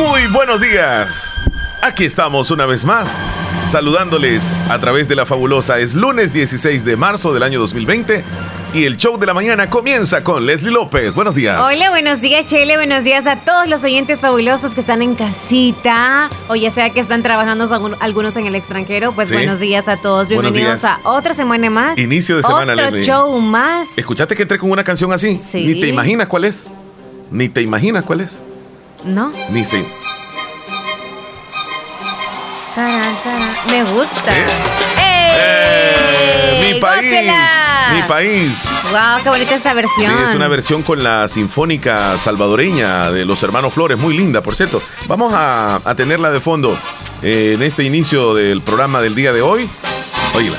Muy buenos días. Aquí estamos una vez más, saludándoles a través de la fabulosa. Es lunes 16 de marzo del año 2020 y el show de la mañana comienza con Leslie López. Buenos días. Hola, buenos días, Chele. Buenos días a todos los oyentes fabulosos que están en casita o ya sea que están trabajando algunos en el extranjero. Pues buenos días a todos. Bienvenidos a otra semana más. Inicio de semana, Otro show más. ¿Escuchaste que entré con una canción así? Sí. Ni te imaginas cuál es. Ni te imaginas cuál es. ¿No? Ni se. Me gusta. ¡Eh! Mi país. Mi país. Wow, qué bonita esta versión. Sí, es una versión con la sinfónica salvadoreña de los hermanos Flores, muy linda, por cierto. Vamos a, tenerla de fondo eh, en este inicio del programa del día de hoy. Óyela.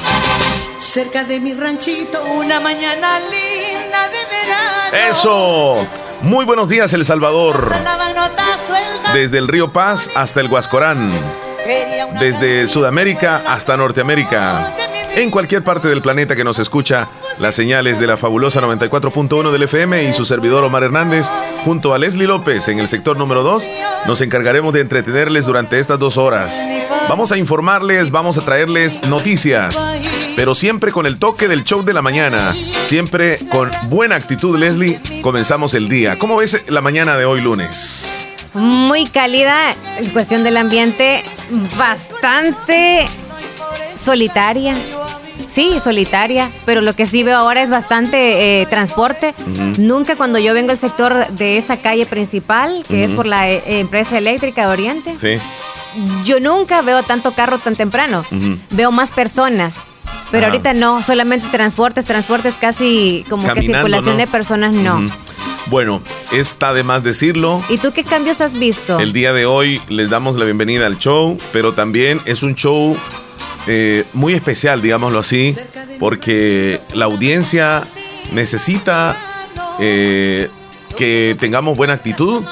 Cerca de mi ranchito, una mañana linda de verano. ¡Eso! Muy buenos días, El Salvador. Desde el río Paz hasta el Huascorán. Desde Sudamérica hasta Norteamérica. En cualquier parte del planeta que nos escucha, las señales de la fabulosa 94.1 del FM y su servidor Omar Hernández, junto a Leslie López en el sector número 2, nos encargaremos de entretenerles durante estas dos horas. Vamos a informarles, vamos a traerles noticias, pero siempre con el toque del show de la mañana, siempre con buena actitud, Leslie, comenzamos el día. ¿Cómo ves la mañana de hoy lunes? Muy cálida, en cuestión del ambiente, bastante solitaria. Sí, solitaria, pero lo que sí veo ahora es bastante eh, transporte. Nunca cuando yo vengo al sector de esa calle principal, que es por la eh, empresa eléctrica de Oriente, sí. yo nunca veo tanto carro tan temprano. Veo más personas. Pero ahorita no, solamente transportes, transportes casi como que circulación de personas no. Bueno, está de más decirlo. ¿Y tú qué cambios has visto? El día de hoy les damos la bienvenida al show, pero también es un show eh, muy especial, digámoslo así, porque la audiencia necesita eh, que tengamos buena actitud.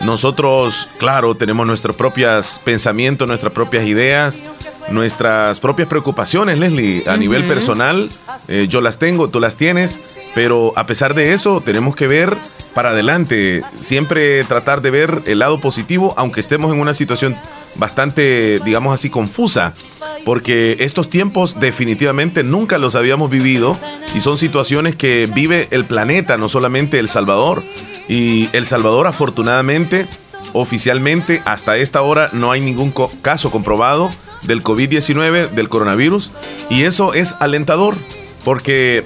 Nosotros, claro, tenemos nuestros propios pensamientos, nuestras propias ideas, nuestras propias preocupaciones, Leslie, a nivel personal. Eh, yo las tengo, tú las tienes, pero a pesar de eso, tenemos que ver para adelante, siempre tratar de ver el lado positivo, aunque estemos en una situación bastante, digamos así, confusa, porque estos tiempos definitivamente nunca los habíamos vivido y son situaciones que vive el planeta, no solamente El Salvador. Y El Salvador afortunadamente, oficialmente, hasta esta hora no hay ningún caso comprobado del COVID-19, del coronavirus, y eso es alentador, porque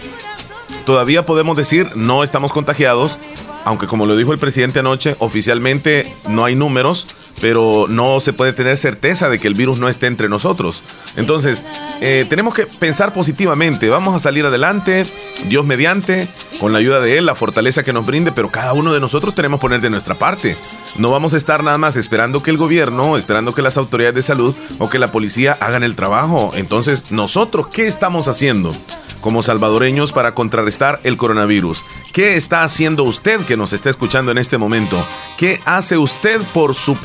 todavía podemos decir no estamos contagiados, aunque como lo dijo el presidente anoche, oficialmente no hay números, pero no se puede tener certeza de que el virus no esté entre nosotros. Entonces, eh, tenemos que pensar positivamente, vamos a salir adelante, Dios mediante, con la ayuda de Él, la fortaleza que nos brinde, pero cada uno de nosotros tenemos que poner de nuestra parte. No vamos a estar nada más esperando que el gobierno, esperando que las autoridades de salud o que la policía hagan el trabajo. Entonces, nosotros, ¿qué estamos haciendo? Como salvadoreños para contrarrestar el coronavirus. ¿Qué está haciendo usted que nos está escuchando en este momento? ¿Qué hace usted por su,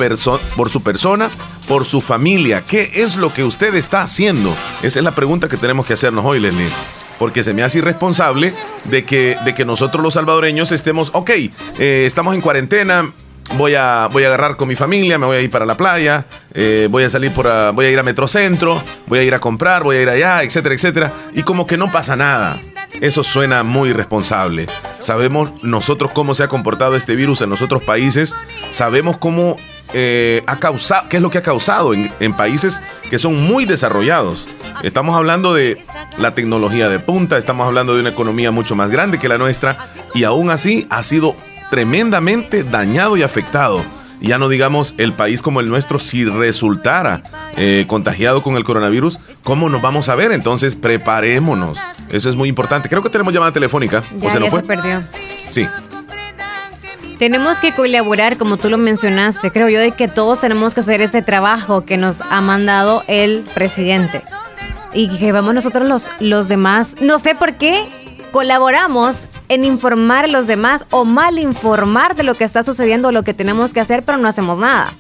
por su persona, por su familia? ¿Qué es lo que usted está haciendo? Esa es la pregunta que tenemos que hacernos hoy, Lenny porque se me hace irresponsable de que, de que nosotros los salvadoreños estemos, ok, eh, estamos en cuarentena, voy a, voy a agarrar con mi familia, me voy a ir para la playa, eh, voy a salir por, voy a ir a Metrocentro, voy a ir a comprar, voy a ir allá, etcétera, etcétera. Y como que no pasa nada. Eso suena muy irresponsable. Sabemos nosotros cómo se ha comportado este virus en los otros países, sabemos cómo eh, ha causado, qué es lo que ha causado en, en países que son muy desarrollados. Estamos hablando de la tecnología de punta, estamos hablando de una economía mucho más grande que la nuestra y aún así ha sido tremendamente dañado y afectado. Ya no digamos el país como el nuestro, si resultara eh, contagiado con el coronavirus, ¿cómo nos vamos a ver? Entonces, preparémonos. Eso es muy importante. Creo que tenemos llamada telefónica. Ya, ¿O se nos fue? perdió. Sí. Tenemos que colaborar, como tú lo mencionaste. Creo yo de que todos tenemos que hacer este trabajo que nos ha mandado el presidente. Y que vamos nosotros los, los demás. No sé por qué colaboramos en informar a los demás o mal informar de lo que está sucediendo lo que tenemos que hacer, pero no hacemos nada.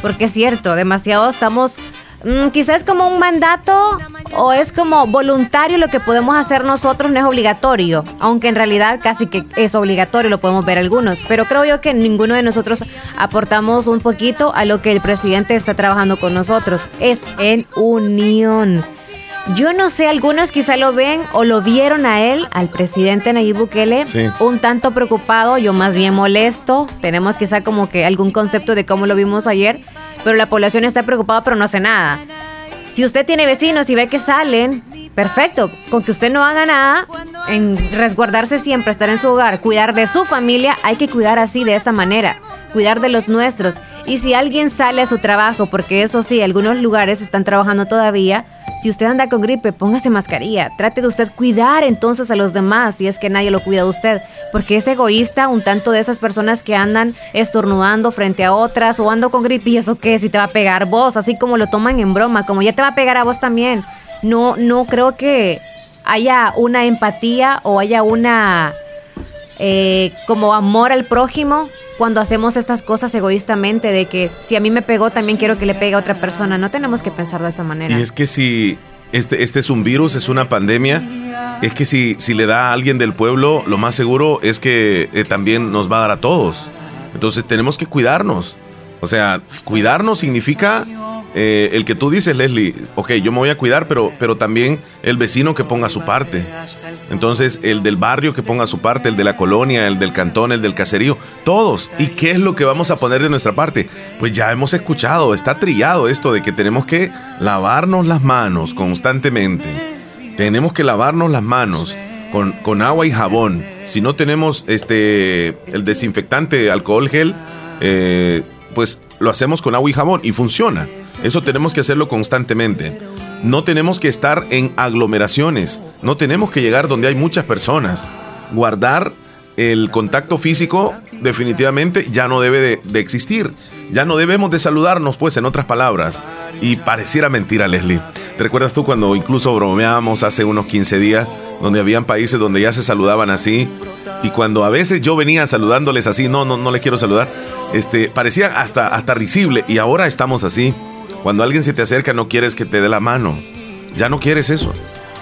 Porque es cierto, demasiado estamos Mm, quizás es como un mandato o es como voluntario lo que podemos hacer nosotros, no es obligatorio, aunque en realidad casi que es obligatorio, lo podemos ver algunos, pero creo yo que ninguno de nosotros aportamos un poquito a lo que el presidente está trabajando con nosotros, es en unión. Yo no sé, algunos quizá lo ven o lo vieron a él, al presidente Nayib Bukele, un tanto preocupado, yo más bien molesto. Tenemos quizá como que algún concepto de cómo lo vimos ayer, pero la población está preocupada pero no hace nada. Si usted tiene vecinos y ve que salen, perfecto. Con que usted no haga nada, en resguardarse siempre, estar en su hogar, cuidar de su familia, hay que cuidar así, de esa manera. Cuidar de los nuestros. Y si alguien sale a su trabajo, porque eso sí, algunos lugares están trabajando todavía, si usted anda con gripe, póngase mascarilla. Trate de usted cuidar entonces a los demás si es que nadie lo cuida de usted. Porque es egoísta un tanto de esas personas que andan estornudando frente a otras o ando con gripe y eso qué, si te va a pegar vos, así como lo toman en broma, como ya te va a pegar a vos también. No, no creo que haya una empatía o haya una eh, como amor al prójimo cuando hacemos estas cosas egoístamente de que si a mí me pegó también quiero que le pegue a otra persona. No tenemos que pensar de esa manera. Y es que si este, este es un virus, es una pandemia, es que si, si le da a alguien del pueblo, lo más seguro es que eh, también nos va a dar a todos. Entonces tenemos que cuidarnos. O sea, cuidarnos significa eh, el que tú dices, Leslie, ok, yo me voy a cuidar, pero, pero también el vecino que ponga su parte. Entonces, el del barrio que ponga su parte, el de la colonia, el del cantón, el del caserío, todos. ¿Y qué es lo que vamos a poner de nuestra parte? Pues ya hemos escuchado, está trillado esto de que tenemos que lavarnos las manos constantemente. Tenemos que lavarnos las manos con, con agua y jabón. Si no tenemos este el desinfectante, alcohol gel, eh, pues lo hacemos con agua y jabón y funciona. Eso tenemos que hacerlo constantemente. No tenemos que estar en aglomeraciones. No tenemos que llegar donde hay muchas personas. Guardar el contacto físico definitivamente ya no debe de, existir. Ya no debemos de saludarnos, pues, en otras palabras. Y pareciera mentira, Leslie. ¿Te recuerdas tú cuando incluso bromeábamos hace unos 15 días, donde habían países donde ya se saludaban así? Y cuando a veces yo venía saludándoles así, no, no, no le quiero saludar, este, parecía hasta, hasta risible. Y ahora estamos así. Cuando alguien se te acerca no quieres que te dé la mano. Ya no quieres eso.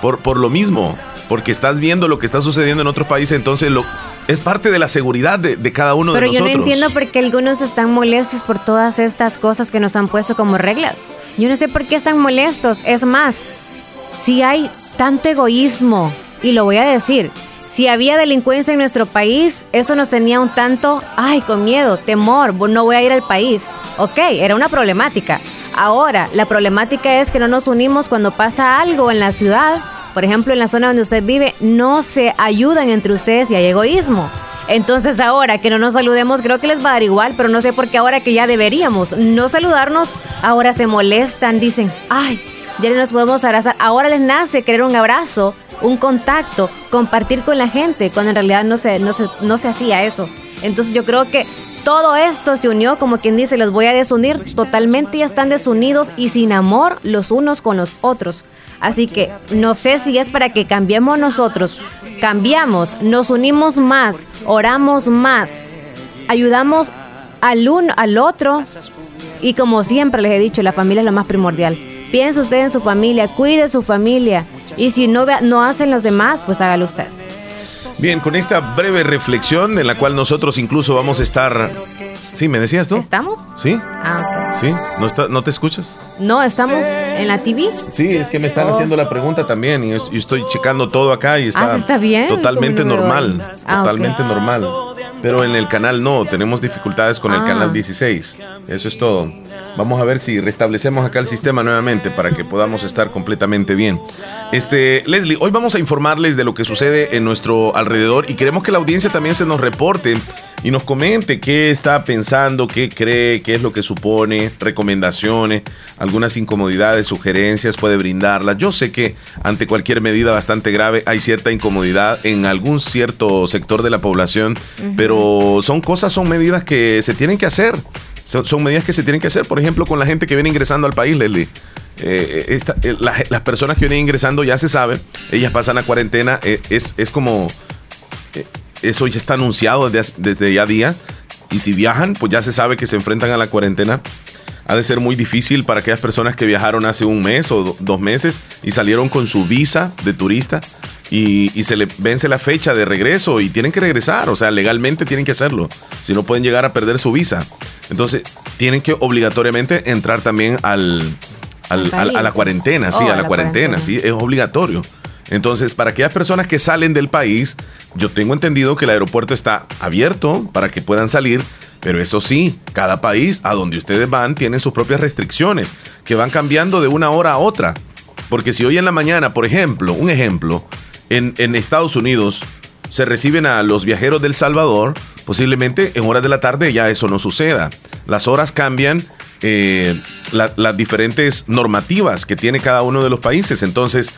Por, por lo mismo, porque estás viendo lo que está sucediendo en otro país, entonces lo, es parte de la seguridad de, cada uno de nosotros. Pero yo no entiendo por qué algunos están molestos por todas estas cosas que nos han puesto como reglas. Yo no sé por qué están molestos. Es más, si hay tanto egoísmo, y lo voy a decir, si había delincuencia en nuestro país, eso nos tenía un tanto, ay, con miedo, temor, no voy a ir al país. Ok, era una problemática. Ahora, la problemática es que no nos unimos cuando pasa algo en la ciudad, por ejemplo, en la zona donde usted vive, no se ayudan entre ustedes y hay egoísmo. Entonces ahora que no nos saludemos, creo que les va a dar igual, pero no sé por qué ahora que ya deberíamos no saludarnos, ahora se molestan, dicen, ay, ya no nos podemos abrazar. Ahora les nace querer un abrazo, un contacto, compartir con la gente, cuando en realidad no se, no se, no se hacía eso. Entonces yo creo que todo esto se unió, como quien dice, los voy a desunir. Totalmente ya están desunidos y sin amor los unos con los otros. Así que no sé si es para que cambiemos nosotros. Cambiamos, nos unimos más, oramos más, ayudamos al uno, al otro. Y como siempre les he dicho, la familia es lo más primordial. Piense usted en su familia, cuide su familia. Y si no, no hacen los demás, pues hágalo usted. Bien, con esta breve reflexión en la cual nosotros incluso vamos a estar... Sí, ¿me decías tú? ¿Estamos? Sí. Ah, ¿Sí? ¿No, está, ¿No te escuchas? No, estamos en la TV. Sí, es que me están haciendo la pregunta también y, estoy checando todo acá y está, ah, está bien? totalmente normal. Ah, totalmente normal. Pero en el canal no, tenemos dificultades con el canal 16. Eso es todo. Vamos a ver si restablecemos acá el sistema nuevamente para que podamos estar completamente bien. Este, Leslie, hoy vamos a informarles de lo que sucede en nuestro alrededor y queremos que la audiencia también se nos reporte y nos comente qué está pensando, qué cree, qué es lo que supone, recomendaciones, algunas incomodidades, sugerencias, puede brindarlas. Yo sé que ante cualquier medida bastante grave hay cierta incomodidad en algún cierto sector de la población, pero son cosas, son medidas que se tienen que hacer. Son, medidas que se tienen que hacer, por ejemplo, con la gente que viene ingresando al país, Leslie. Eh, eh, las personas que vienen ingresando ya se sabe, ellas pasan a cuarentena, eh, es, es, como, eso ya está anunciado desde, desde, ya días, y si viajan, pues ya se sabe que se enfrentan a la cuarentena. Ha de ser muy difícil para aquellas personas que viajaron hace un mes o dos meses y salieron con su visa de turista y, y, se le vence la fecha de regreso y tienen que regresar, o sea, legalmente tienen que hacerlo, si no pueden llegar a perder su visa. Entonces, tienen que obligatoriamente entrar también al, a la cuarentena, sí, oh, a la, cuarentena, sí, es obligatorio. Entonces, para aquellas personas que salen del país, yo tengo entendido que el aeropuerto está abierto para que puedan salir, pero eso sí, cada país a donde ustedes van tiene sus propias restricciones que van cambiando de una hora a otra. Porque si hoy en la mañana, por ejemplo, un ejemplo, en, en Estados Unidos se reciben a los viajeros del Salvador, posiblemente en horas de la tarde ya eso no suceda. Las horas cambian eh, las diferentes normativas que tiene cada uno de los países. Entonces,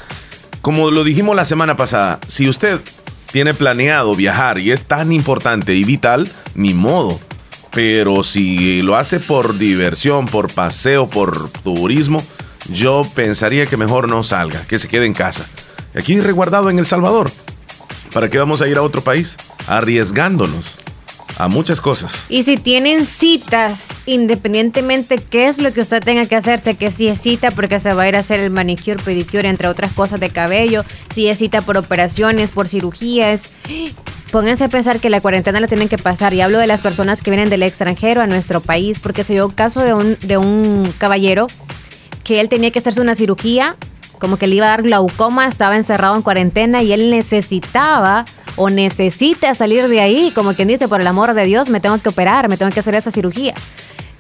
como lo dijimos la semana pasada, si usted tiene planeado viajar y es tan importante y vital, ni modo. Pero si lo hace por diversión, por paseo, por turismo, yo pensaría que mejor no salga, que se quede en casa. Aquí resguardado en El Salvador. ¿Para qué vamos a ir a otro país? Arriesgándonos a muchas cosas. Y si tienen citas, independientemente qué es lo que usted tenga que hacerse, que si es cita porque se va a ir a hacer el manicure, pedicure, entre otras cosas de cabello, si es cita por operaciones, por cirugías, pónganse a pensar que la cuarentena la tienen que pasar. Y hablo de las personas que vienen del extranjero a nuestro país, porque se dio caso de un, de un caballero que él tenía que hacerse una cirugía, como que le iba a dar glaucoma, estaba encerrado en cuarentena y él necesitaba o necesita salir de ahí, como quien dice, por el amor de Dios, me tengo que operar, me tengo que hacer esa cirugía.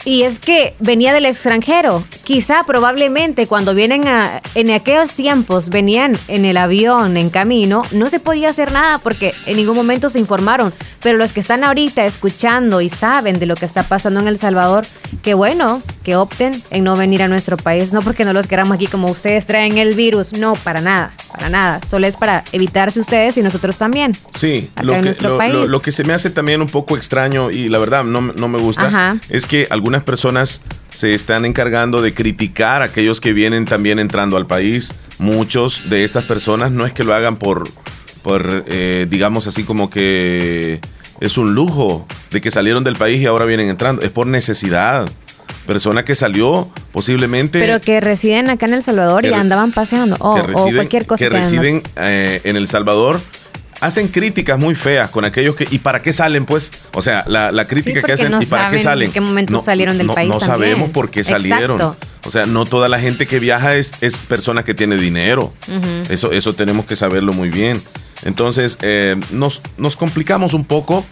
Y es que venía del extranjero. Quizá probablemente cuando vienen a, en aquellos tiempos venían en el avión, en camino, no se podía hacer nada porque en ningún momento se informaron. Pero los que están ahorita escuchando y saben de lo que está pasando en El Salvador, qué bueno que opten en no venir a nuestro país. No porque no los queramos aquí como ustedes traen el virus. No, para nada, para nada. Solo es para evitarse ustedes y nosotros también. Sí, lo, que, lo, que se me hace también un poco extraño y la verdad no, no me gusta es que algunas personas se están encargando de criticar a aquellos que vienen también entrando al país. Muchos de estas personas no es que lo hagan por, por eh, digamos así como que es un lujo de que salieron del país y ahora vienen entrando, es por necesidad. Persona que salió posiblemente... Pero que residen acá en El Salvador y andaban paseando o, cualquier cosa. Que, residen eh, en El Salvador hacen críticas muy feas con aquellos que. ¿Y para qué salen, pues? O sea, la, crítica que hacen. ¿Y para qué salen? ¿En qué momento salieron del país? No sabemos por qué salieron. O sea, no toda la gente que viaja es, es persona que tiene dinero. eso, eso tenemos que saberlo muy bien. Entonces, eh, nos, nos complicamos un poco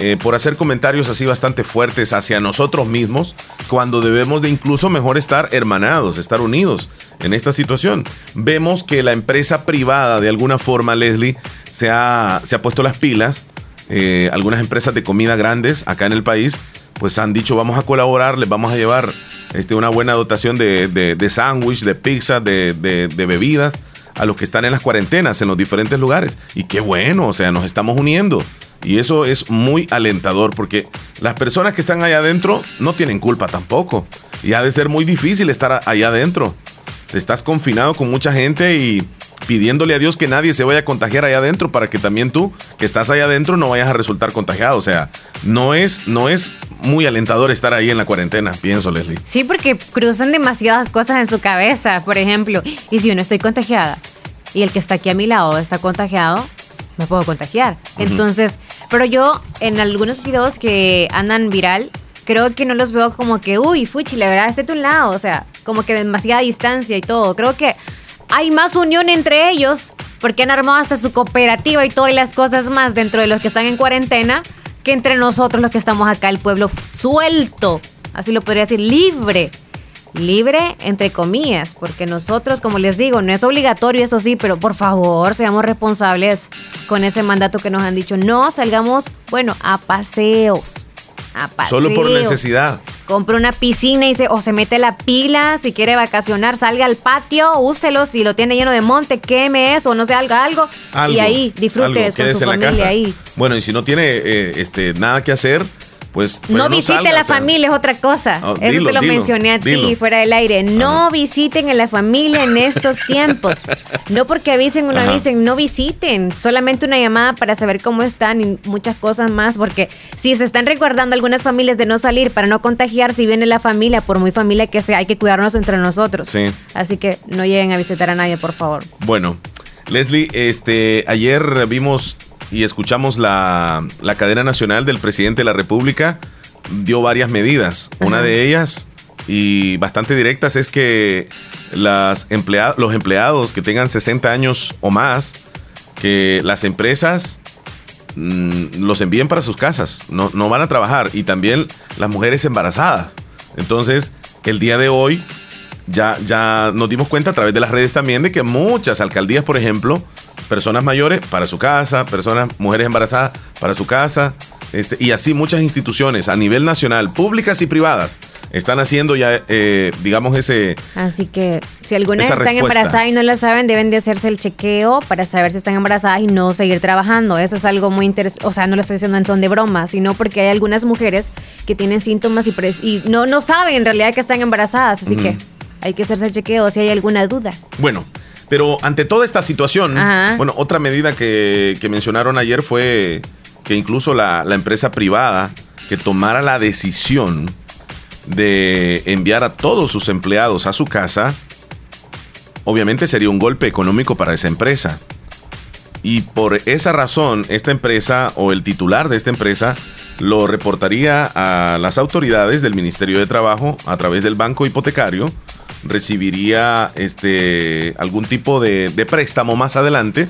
eh, por hacer comentarios así bastante fuertes hacia nosotros mismos, cuando debemos de incluso mejor estar hermanados, estar unidos en esta situación. Vemos que la empresa privada, de alguna forma, Leslie, se ha, se ha puesto las pilas. Eh, algunas empresas de comida grandes acá en el país, pues han dicho vamos a colaborar, les vamos a llevar este, una buena dotación de, de, sándwich, de pizza, de, de, bebidas a los que están en las cuarentenas en los diferentes lugares. Y qué bueno, o sea, nos estamos uniendo. Y eso es muy alentador porque las personas que están allá adentro no tienen culpa tampoco. Y ha de ser muy difícil estar allá adentro. Estás confinado con mucha gente y pidiéndole a Dios que nadie se vaya a contagiar allá adentro para que también tú, que estás allá adentro, no vayas a resultar contagiado. O sea, no es, no es muy alentador estar ahí en la cuarentena, pienso, Leslie. Sí, porque cruzan demasiadas cosas en su cabeza. Por ejemplo, y si yo no estoy contagiada y el que está aquí a mi lado está contagiado, me puedo contagiar. Entonces, pero yo en algunos videos que andan viral, creo que no los veo como que, uy, fuchi, la verdad, esté a un lado. O sea, como que demasiada distancia y todo. Creo que hay más unión entre ellos porque han armado hasta su cooperativa y todas las cosas más dentro de los que están en cuarentena que entre nosotros los que estamos acá, el pueblo suelto, así lo podría decir, libre. Libre entre comillas, porque nosotros, como les digo, no es obligatorio, eso sí, pero por favor, seamos responsables con ese mandato que nos han dicho. No salgamos, bueno, a paseos. A paseos. Solo por necesidad. Compre una piscina y se, o se mete la pila, si quiere vacacionar, salga al patio, úselo, si lo tiene lleno de monte, queme eso, no sé, algo, algo, y ahí disfrute con su familia ahí. Bueno, y si no tiene eh, este, nada que hacer, pues, no, visiten a la familia es otra cosa. Oh, Eso te lo mencioné a ti fuera del aire. No visiten a la familia en estos tiempos. no porque avisen o no avisen, no visiten. Solamente una llamada para saber cómo están y muchas cosas más. Porque si se están recordando algunas familias de no salir para no contagiar, si viene la familia, por muy familia que sea, hay que cuidarnos entre nosotros. Sí. Así que no lleguen a visitar a nadie, por favor. Bueno, Leslie, este, ayer vimos y escuchamos la, cadena nacional del presidente de la República, dio varias medidas. Una de ellas, y bastante directas, es que las los empleados que tengan 60 años o más, que las empresas mm, los envíen para sus casas, no, no van a trabajar. Y también las mujeres embarazadas. Entonces, el día de hoy ya, ya nos dimos cuenta a través de las redes también de que muchas alcaldías, por ejemplo, personas mayores para su casa, personas, mujeres embarazadas para su casa, este, y así muchas instituciones a nivel nacional, públicas y privadas, están haciendo ya, eh, digamos, ese... Así que si algunas están embarazadas y no lo saben, deben de hacerse el chequeo para saber si están embarazadas y no seguir trabajando. Eso es algo muy interesante. O sea, no lo estoy diciendo en son de broma, sino porque hay algunas mujeres que tienen síntomas y, y no, no saben en realidad que están embarazadas. Así que hay que hacerse el chequeo si hay alguna duda. Bueno, pero ante toda esta situación, bueno, otra medida que, mencionaron ayer fue que incluso la, empresa privada que tomara la decisión de enviar a todos sus empleados a su casa, obviamente sería un golpe económico para esa empresa. Y por esa razón, esta empresa o el titular de esta empresa lo reportaría a las autoridades del Ministerio de Trabajo a través del banco hipotecario recibiría este, algún tipo de, préstamo más adelante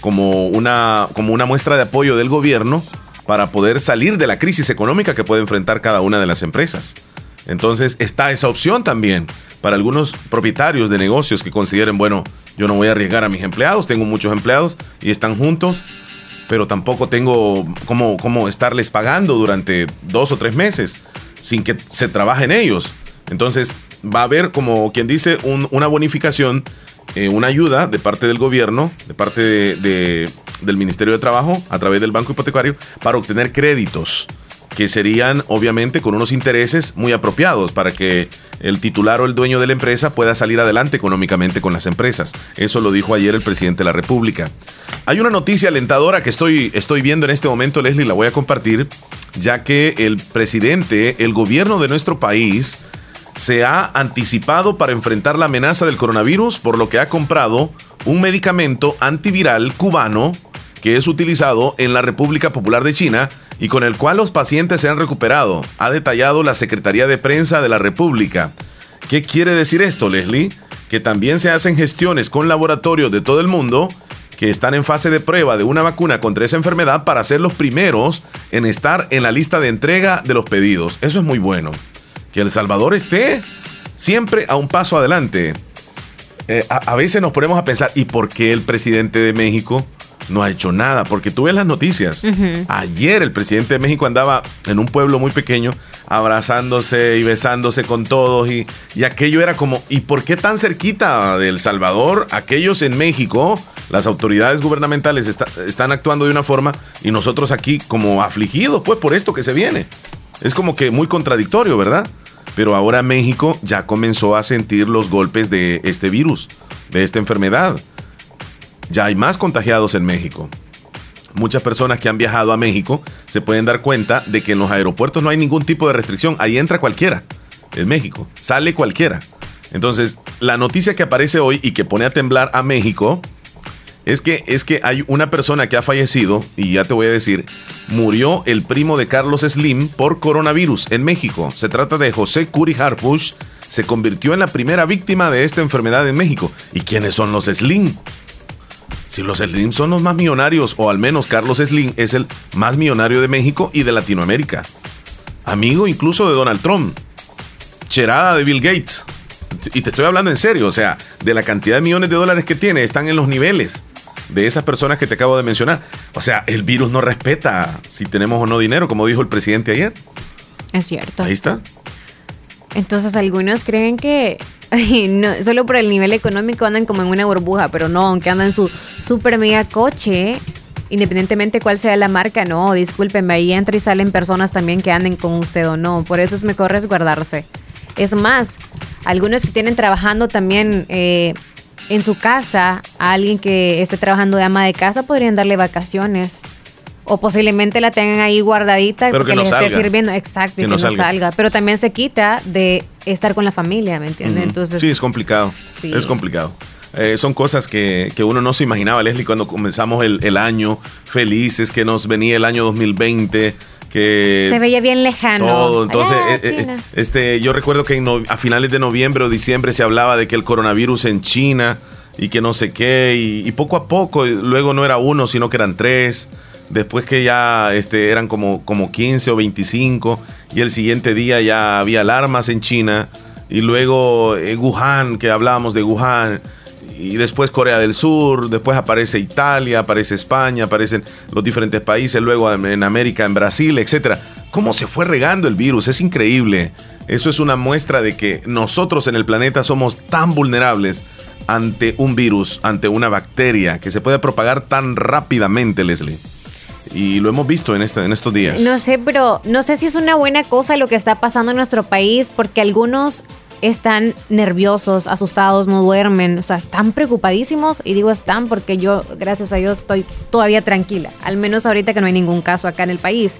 como una, como una muestra de apoyo del gobierno para poder salir de la crisis económica que puede enfrentar cada una de las empresas. Entonces está esa opción también para algunos propietarios de negocios que consideren, bueno, yo no voy a arriesgar a mis empleados, tengo muchos empleados y están juntos, pero tampoco tengo cómo, cómo estarles pagando durante dos o tres meses sin que se trabaje en ellos. Entonces va a haber, como quien dice, una bonificación, eh, una ayuda de parte del gobierno, de parte de, del Ministerio de Trabajo, a través del Banco Hipotecario, para obtener créditos que serían obviamente con unos intereses muy apropiados para que el titular o el dueño de la empresa pueda salir adelante económicamente con las empresas. Eso lo dijo ayer el presidente de la República. Hay una noticia alentadora que estoy, estoy viendo en este momento, Leslie, la voy a compartir, ya que el presidente, el gobierno de nuestro país, se ha anticipado para enfrentar la amenaza del coronavirus, por lo que ha comprado un medicamento antiviral cubano que es utilizado en la República Popular de China y con el cual los pacientes se han recuperado, ha detallado la Secretaría de Prensa de la República. ¿Qué quiere decir esto, Leslie? Que también se hacen gestiones con laboratorios de todo el mundo que están en fase de prueba de una vacuna contra esa enfermedad para ser los primeros en estar en la lista de entrega de los pedidos. Eso es muy bueno que El Salvador esté siempre a un paso adelante. Eh, a, veces nos ponemos a pensar, ¿y por qué el presidente de México no ha hecho nada? Porque tú ves las noticias. Ayer el presidente de México andaba en un pueblo muy pequeño abrazándose y besándose con todos y, aquello era como, ¿y por qué tan cerquita de El Salvador? Aquellos en México, las autoridades gubernamentales están actuando de una forma y nosotros aquí como afligidos pues por esto que se viene. Es como que muy contradictorio, ¿verdad? Pero ahora México ya comenzó a sentir los golpes de este virus, de esta enfermedad. Ya hay más contagiados en México. Muchas personas que han viajado a México se pueden dar cuenta de que en los aeropuertos no hay ningún tipo de restricción. Ahí entra cualquiera. En México. Sale cualquiera. Entonces, la noticia que aparece hoy y que pone a temblar a México es que, es que hay una persona que ha fallecido, y ya te voy a decir, murió el primo de Carlos Slim por coronavirus en México. Se trata de José Curi Harfush. Se convirtió en la primera víctima de esta enfermedad en México. ¿Y quiénes son los Slim? Si los Slim son los más millonarios, o al menos Carlos Slim es el más millonario de México y de Latinoamérica. Amigo incluso de Donald Trump. Cherada de Bill Gates. Y te estoy hablando en serio, o sea, de la cantidad de millones de dólares que tiene, están en los niveles de esas personas que te acabo de mencionar. O sea, el virus no respeta si tenemos o no dinero, como dijo el presidente ayer. Es cierto. Ahí está. Entonces algunos creen que no, solo por el nivel económico andan como en una burbuja, pero no, aunque andan en su super mega coche, independientemente cuál sea la marca, no, discúlpenme, ahí entra y salen personas también que anden con usted o no, por eso es mejor resguardarse. Es más, algunos que tienen trabajando también eh, en su casa, a alguien que esté trabajando de ama de casa, podrían darle vacaciones. O posiblemente la tengan ahí guardadita Pero que porque no les esté sirviendo. Exacto, Que y que, no no, salga. salga. Pero también se quita de estar con la familia, ¿me entiendes? Entonces, sí, es complicado. Sí. Es complicado. Eh, son cosas que, que uno no se imaginaba, Leslie, cuando comenzamos el, el año felices, que nos venía el año 2020, que... se veía bien lejano. Todo, entonces, Allá, eh, eh, este, yo recuerdo que no- a finales de noviembre o diciembre se hablaba de que el coronavirus en China y que no sé qué, y, y poco a poco, luego no era uno, sino que eran tres, después que ya este, eran como, como 15 o 25, y el siguiente día ya había alarmas en China, y luego eh, Wuhan, que hablábamos de Wuhan, y después Corea del Sur, después aparece Italia, aparece España, aparecen los diferentes países, luego en América, en Brasil, etcétera. ¿Cómo se fue regando el virus? Es increíble. Eso es una muestra de que nosotros en el planeta somos tan vulnerables ante un virus, ante una bacteria que se puede propagar tan rápidamente, Leslie. Y lo hemos visto en, esta- en estos días. No sé, pero no sé si es una buena cosa lo que está pasando en nuestro país, porque algunos están nerviosos, asustados, no duermen, o sea, están preocupadísimos y digo están porque yo, gracias a Dios, estoy todavía tranquila, al menos ahorita que no hay ningún caso acá en el país.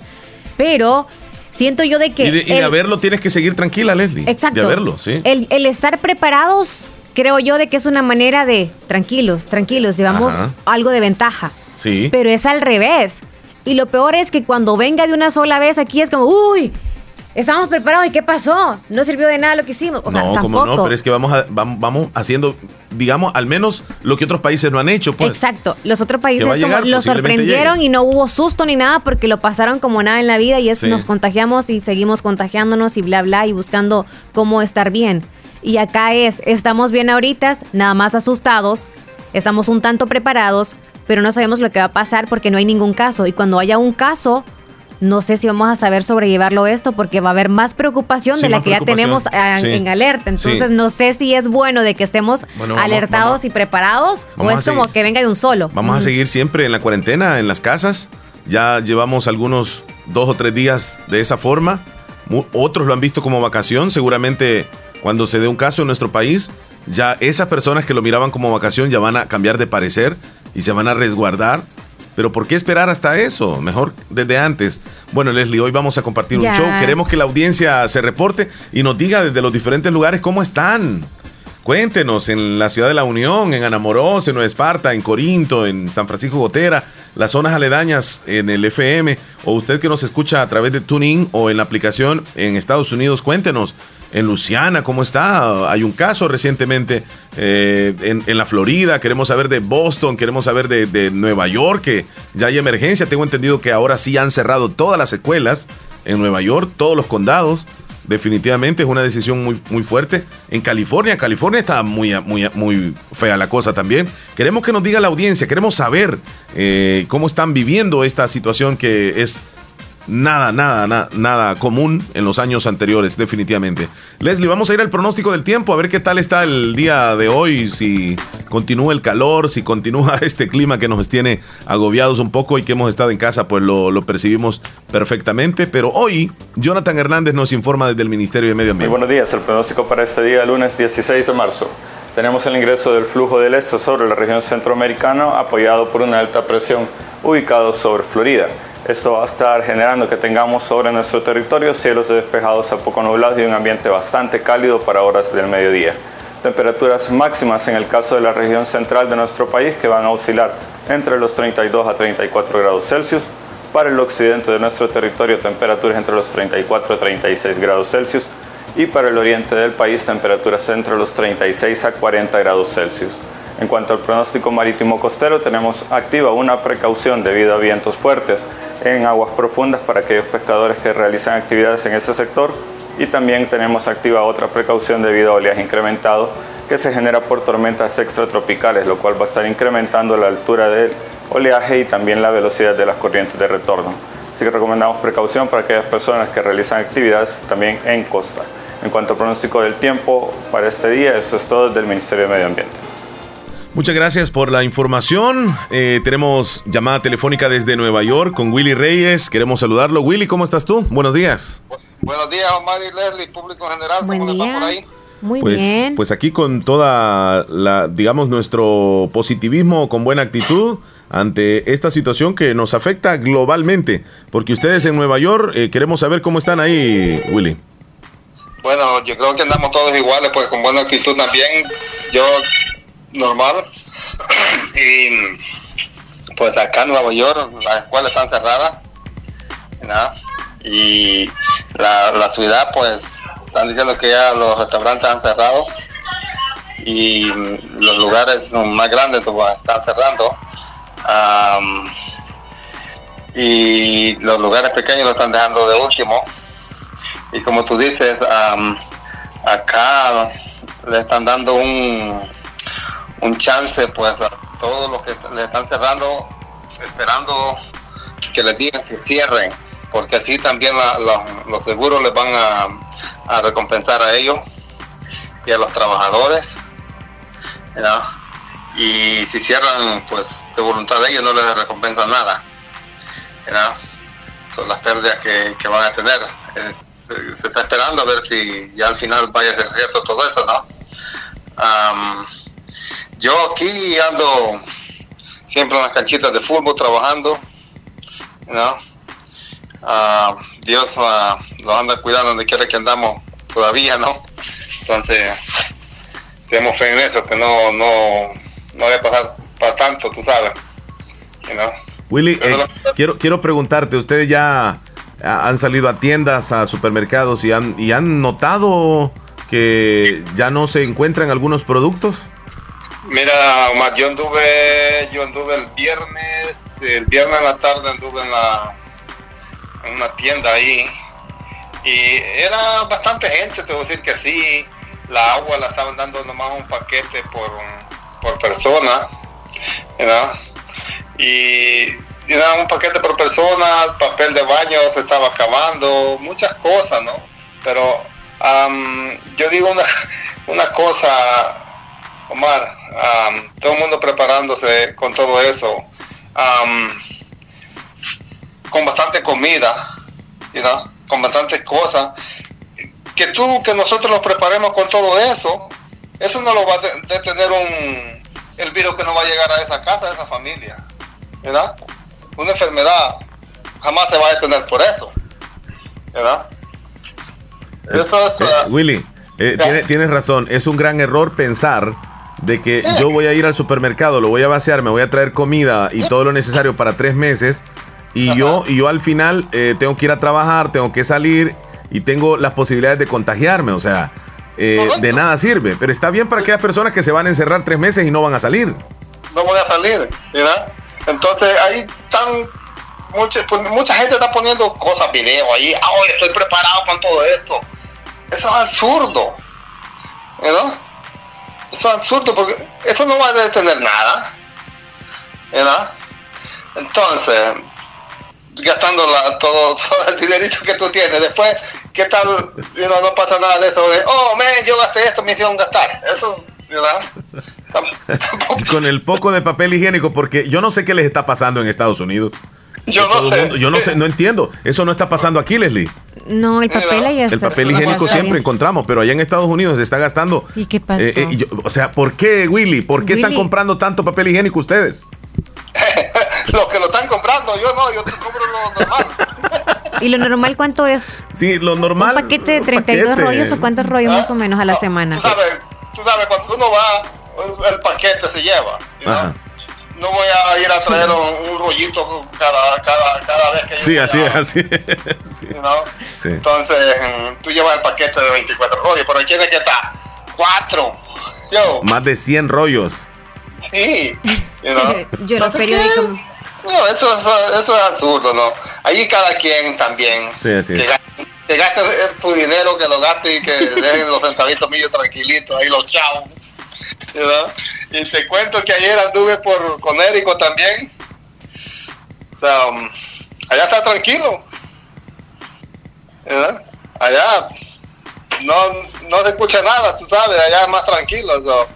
Pero siento yo de que... y de, y de el- haberlo tienes que seguir tranquila, Leslie. Exacto. De haberlo, sí. El, el estar preparados, creo yo de que es una manera de tranquilos, tranquilos, llevamos Ajá. algo de ventaja. Sí. Pero es al revés. Y lo peor es que cuando venga de una sola vez aquí es como, uy, estamos preparados y ¿qué pasó? No sirvió de nada lo que hicimos. O sea, no, tampoco. como no, pero es que vamos, a- vam- vamos haciendo, digamos, al menos lo que otros países no han hecho, pues. Exacto. Los otros países como llegar, lo sorprendieron llegue. y no hubo susto ni nada porque lo pasaron como nada en la vida y es Sí. nos contagiamos y seguimos contagiándonos y bla bla y buscando cómo estar bien. Y acá es, estamos bien ahorita, nada más asustados, estamos un tanto preparados, pero no sabemos lo que va a pasar porque no hay ningún caso. Y cuando haya un caso, no sé si vamos a saber sobrellevarlo esto porque va a haber más preocupación Sí, de la que ya tenemos Sí. en alerta. Entonces Sí. no sé si es bueno de que estemos Bueno, vamos- alertados vamos- y preparados vamos o es como que venga de un solo. Vamos a seguir siempre en la cuarentena, en las casas. Ya llevamos algunos dos o tres días de esa forma. Otros lo han visto como vacación. Seguramente cuando se dé un caso en nuestro país, ya esas personas que lo miraban como vacación ya van a cambiar de parecer y se van a resguardar. Pero ¿por qué esperar hasta eso? Mejor desde antes. Bueno, Leslie, hoy vamos a compartir Ya. un show. Queremos que la audiencia se reporte y nos diga desde los diferentes lugares cómo están. Cuéntenos en la ciudad de la Unión, en Anamorós, en Nueva Esparta, en Corinto, en San Francisco Gotera, las zonas aledañas en el FM, o usted que nos escucha a través de TuneIn o en la aplicación en Estados Unidos, cuéntenos. En Luciana, ¿cómo está? Hay un caso recientemente eh, en, la Florida, queremos saber de Boston, queremos saber de, de Nueva York, que ya hay emergencia. Tengo entendido que ahora sí han cerrado todas las escuelas en Nueva York, todos los condados. Definitivamente es una decisión muy, muy fuerte. En California, California está muy, muy, muy fea la cosa también. Queremos que nos diga la audiencia, queremos saber eh, cómo están viviendo esta situación que es nada, nada, nada, nada común en los años anteriores, definitivamente. Leslie, vamos a ir al pronóstico del tiempo, a ver qué tal está el día de hoy, si continúa el calor, si continúa este clima que nos tiene agobiados un poco y que hemos estado en casa, pues lo, lo percibimos perfectamente. Pero hoy, Jonathan Hernández nos informa desde el Ministerio de Medio Muy Ambiente. buenos días. El pronóstico para este día, lunes 16 de marzo. Tenemos el ingreso del flujo del este sobre la región centroamericana, apoyado por una alta presión ubicado sobre Florida. Esto va a estar generando que tengamos sobre nuestro territorio cielos despejados a poco nublados y un ambiente bastante cálido para horas del mediodía. Temperaturas máximas en el caso de la región central de nuestro país que van a oscilar entre los 32 a 34 grados Celsius. Para el occidente de nuestro territorio, temperaturas entre los 34 a 36 grados Celsius y para el oriente del país temperaturas entre los 36 a 40 grados Celsius. En cuanto al pronóstico marítimo costero, tenemos activa una precaución debido a vientos fuertes en aguas profundas para aquellos pescadores que realizan actividades en ese sector y también tenemos activa otra precaución debido a oleaje incrementado que se genera por tormentas extratropicales, lo cual va a estar incrementando la altura del oleaje y también la velocidad de las corrientes de retorno. Así que recomendamos precaución para aquellas personas que realizan actividades también en costa. En cuanto al pronóstico del tiempo para este día, eso es todo del Ministerio de Medio Ambiente. Muchas gracias por la información. Eh, tenemos llamada telefónica desde Nueva York con Willy Reyes. Queremos saludarlo. Willy, ¿cómo estás tú? Buenos días. buenos días, Omar y Leslie, público en general. Buen ¿Cómo día. por ahí? Muy Pues, bien. pues aquí con toda la, digamos, nuestro positivismo, con buena actitud ante esta situación que nos afecta globalmente. Porque ustedes en Nueva York eh, queremos saber cómo están ahí, Willy. Bueno, yo creo que andamos todos iguales, pues con buena actitud también. Yo, normal. y pues acá en Nueva York las escuelas están cerradas. Y la, la ciudad, pues, están diciendo que ya los restaurantes han cerrado. Y los lugares más grandes pues, están cerrando. Am, y los lugares pequeños lo están dejando de último. Y como tú dices, am, acá le están dando un, un chance pues a todos los que le están cerrando, esperando que les digan que cierren, porque así también los seguros les van a, recompensar a ellos y a los trabajadores. Y si cierran, pues de voluntad de ellos no les recompensan nada. ¿no? Son las pérdidas que, van a tener. Eh, se, está esperando a ver si ya al final vaya a ser cierto todo eso, ¿no? Yo aquí ando siempre en las canchitas de fútbol trabajando, ¿no? Ah, Dios ah, nos anda cuidando donde quiera que andamos todavía, ¿no? Entonces, tenemos fe en eso, que no, no, no debe pasar para tanto, tú sabes. you know. Willy, eh, lo- quiero, quiero preguntarte, ¿ustedes ya ah, han salido a tiendas, a supermercados y han, y han notado que ya no se encuentran algunos productos? Mira, Omar, yo anduve, yo anduve el viernes, el viernes en la tarde anduve en la en una tienda ahí y era bastante gente, te voy a decir que sí, la agua la estaban dando nomás un paquete por, por persona, ¿verdad? y era un paquete por persona, el papel de baño se estaba acabando, muchas cosas, ¿no? Pero am, yo digo una, una cosa, Omar, am, todo el mundo preparándose con todo eso, con bastante comida, you know, con bastantes cosas, que tú, que nosotros nos preparemos con todo eso, eso no lo va a de- detener un, el virus que no va a llegar a esa casa, a esa familia, ¿verdad? Una enfermedad jamás se va a detener por eso, ¿verdad? Eso es... Eh, ah, Willy, eh, tienes razón, es un gran error pensar de que yo voy a ir al supermercado, lo voy a vaciar, me voy a traer comida y todo lo necesario para tres meses y yo y yo al final eh, tengo que ir a trabajar, tengo que salir y tengo las posibilidades de contagiarme, o sea, eh, de nada sirve, pero está bien para aquellas personas que se van a encerrar tres meses y no van a salir. no voy a salir, ¿verdad? Entonces ahí están mucha, pues, mucha gente está poniendo cosas, videos ahí, ah, hoy estoy preparado con todo esto. Eso es absurdo, ¿verdad? Eso es absurdo porque eso no va a detener nada, ¿verdad? Entonces, gastando la- todo, todo el dinerito que tú tienes, después, ¿qué tal? you know, no pasa nada de eso de, oh, man, yo gasté esto, me hicieron gastar. Eso, ¿verdad? Tampoco- Con el poco de papel higiénico, porque yo no sé qué les está pasando en Estados Unidos. Yo no sé. mundo- yo no sé, no entiendo. Eso no está pasando aquí, Leslie. No, el papel ahí. El papel higiénico siempre encontramos, pero allá en Estados Unidos se está gastando. ¿Y qué pasó? Eh, eh, yo- o sea, ¿por qué, Willy? ¿Por qué están comprando tanto papel higiénico ustedes? Los que lo están comprando, yo no, yo te compro lo normal. ¿Y lo normal cuánto es? Sí, lo normal. ¿Un paquete de un 32 paquete. rollos o cuántos rollos más o menos a la No, semana? Tú sabes, tú sabes, cuando uno va, el paquete se lleva. Ajá. No voy a ir a traer un, un rollito cada, cada, cada vez que yo Sí, voy así es, así es. Sí. you. Entonces, mm, tú llevas el paquete de 24 rollos, pero tiene que estar cuatro. Yo, Más de 100 rollos. sí. you know. Yo. No, eso, es- eso es absurdo, ¿no? Ahí cada quien también Sí, así que, es. gane, que gastes tu dinero, que lo gastes y que dejen los centavitos míos tranquilitos, ahí los chavos. ¿verdad? Y te cuento que ayer anduve por, con Érico también. O sea, um, allá está tranquilo. ¿verdad? Allá no, no se escucha nada, tú sabes, allá es más tranquilo. so.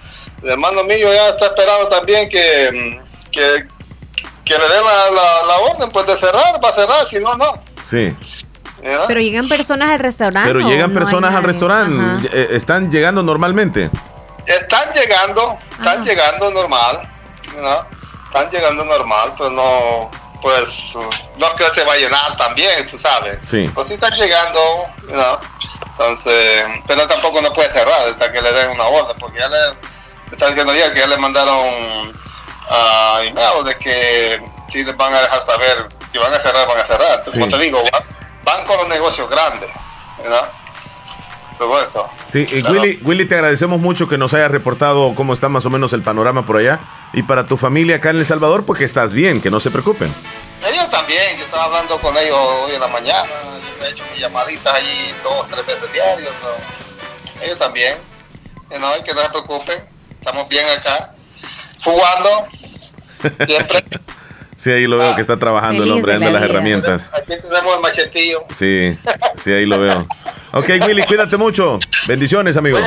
El hermano mío ya está esperando también que, mm, que, que le den la, la, la orden pues de cerrar, va a cerrar, si no, no. Sí. ¿verdad? Pero llegan personas al restaurante. Pero ¿o llegan no personas al restaurante, Ajá. eh, están llegando normalmente. Están llegando, están Ajá. llegando normal, ¿no? Están llegando normal, pero no, pues, no es que se va a llenar también, tú sabes. Sí. Pues sí están llegando, ¿no? Entonces, pero tampoco no puede cerrar hasta que le den una orden, porque ya le, están diciendo ya que ya le mandaron a email de que sí les van a dejar saber, si van a cerrar, van a cerrar. Entonces, Sí. como te digo, van, van con los negocios grandes, ¿no? Sí, y Claro. Willy, Willy, te agradecemos mucho que nos hayas reportado cómo está más o menos el panorama por allá. Y para tu familia acá en El Salvador, porque estás bien, que no se preocupen. Ellos también, yo estaba hablando con ellos hoy en la mañana, yo he hecho mis llamaditas allí dos, tres veces diarios. so, Ellos también, no, que no se preocupen, estamos bien acá, jugando, siempre. Sí, ahí lo veo que está trabajando el hombre, la las herramientas. Aquí tenemos el machetillo. Sí, sí, ahí lo veo. Ok, Willy, cuídate mucho. Bendiciones, amigo.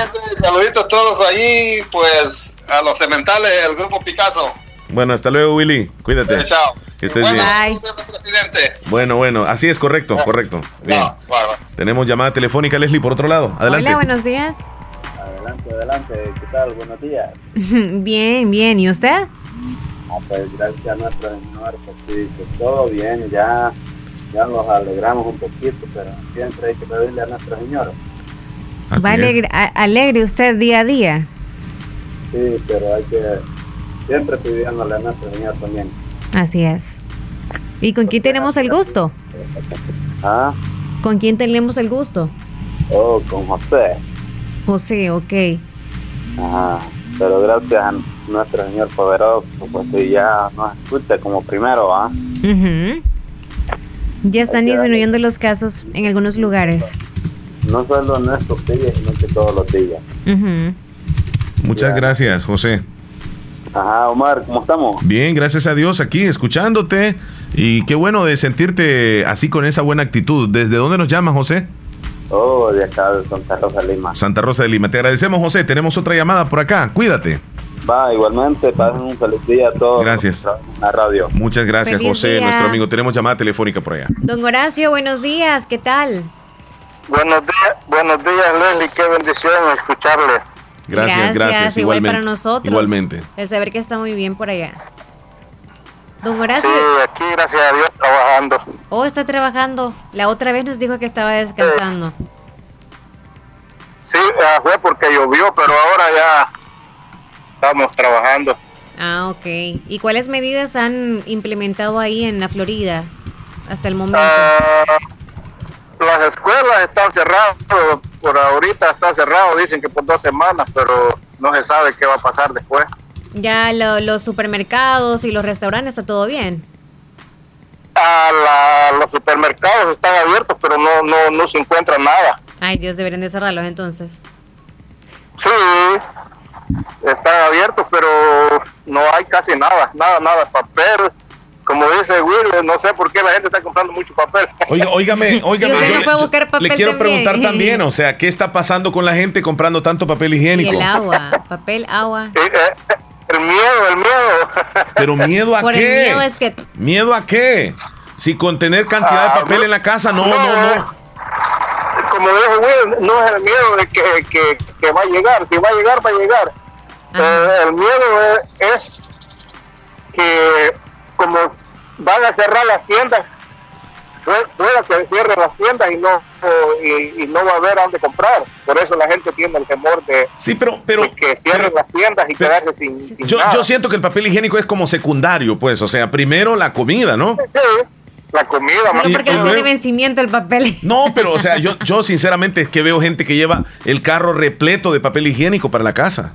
Saluditos a todos ahí, pues a los cementales, el grupo Picasso. Bueno, hasta luego, Willy. Cuídate. Eh, chao. Que estés Bueno, bien. Bye. presidente. Bueno, bueno, así es correcto, correcto. Bien. No, bueno. Tenemos llamada telefónica, Leslie, por otro lado. Adelante. Hola, buenos días. Adelante, adelante, ¿qué tal? Buenos días. bien, bien. ¿Y usted? Ah, pues gracias a nuestro Señor, pues sí, todo bien, ya, ya nos alegramos un poquito, pero siempre hay que pedirle a nuestro Señor. Así Va alegre, a- alegre usted día a día. Sí, pero hay que siempre pidiéndole a nuestro Señor también. Así es. ¿Y con quién tenemos el gusto? Ah, ¿Con quién tenemos el gusto? oh, con José. José, ok. Ajá, pero gracias a nuestro Señor poderoso, pues sí, ya nos escucha como primero, ¿ah? Ujú. Ya están darle. disminuyendo los casos en algunos lugares. No solo en estos días, sino que todos los días. Ujú. Muchas Ya. gracias, José. Ajá, Omar, ¿cómo estamos? Bien, gracias a Dios aquí escuchándote. Y qué bueno de sentirte así con esa buena actitud. ¿Desde dónde nos llamas, José? Oh, de acá de Santa Rosa Lima. Santa Rosa de Lima. Te agradecemos, José. Tenemos otra llamada por acá. Cuídate. Va, igualmente, pasen un feliz día a todos. Gracias. la radio. Muchas gracias, Feliz José, día. nuestro amigo. Tenemos llamada telefónica por allá. Don Horacio, buenos días. ¿Qué tal? Buenos días, buenos días, Leslie. Qué bendición escucharles. Gracias, gracias. Igual igualmente. para nosotros. Igualmente. El saber que está muy bien por allá. Don Horacio, aquí, gracias a Dios, trabajando. oh, está trabajando. La otra vez nos dijo que estaba descansando. Sí, fue porque llovió, pero ahora ya estamos trabajando. Ah, ok. ¿Y cuáles medidas han implementado ahí en la Florida hasta el momento? Ah, las escuelas están cerradas, por ahorita está cerrado, dicen que por dos semanas, pero no se sabe qué va a pasar después. Ya lo- los supermercados y los restaurantes, ¿está todo bien? Ah, la- los supermercados están abiertos, pero no, no, no se encuentra nada. Ay, Dios, deberían de cerrarlos entonces. Sí, están abiertos, pero no hay casi nada, nada, nada, papel. Como dice Will, no sé por qué la gente está comprando mucho papel. Oiga, óigame, yo no yo papel le quiero también. preguntar también, o sea, ¿qué está pasando con la gente comprando tanto papel Y higiénico? el agua, papel, agua. Eh, eh, el miedo, el miedo. Pero miedo a Por el qué? miedo es que ¿Miedo a qué? Si con tener cantidad de Ah, papel no. en la casa, no, no, no. Como dijo Will, no es el miedo de que, que, que va a llegar, si va a llegar, va a llegar. Eh, el miedo es, es que como van a cerrar las tiendas, pueda que cierren las tiendas y no y, y no va a haber a dónde comprar. Por eso la gente tiene el temor de, Sí, pero, pero, de que cierren pero las tiendas y pero- quedarse sin, sin yo, nada. yo siento que el papel higiénico es como secundario, pues, o sea, primero la comida, ¿no? Sí, la comida. solo porque no tiene vencimiento el papel. No, pero, o sea, yo, yo sinceramente es que veo gente que lleva el carro repleto de papel higiénico para la casa.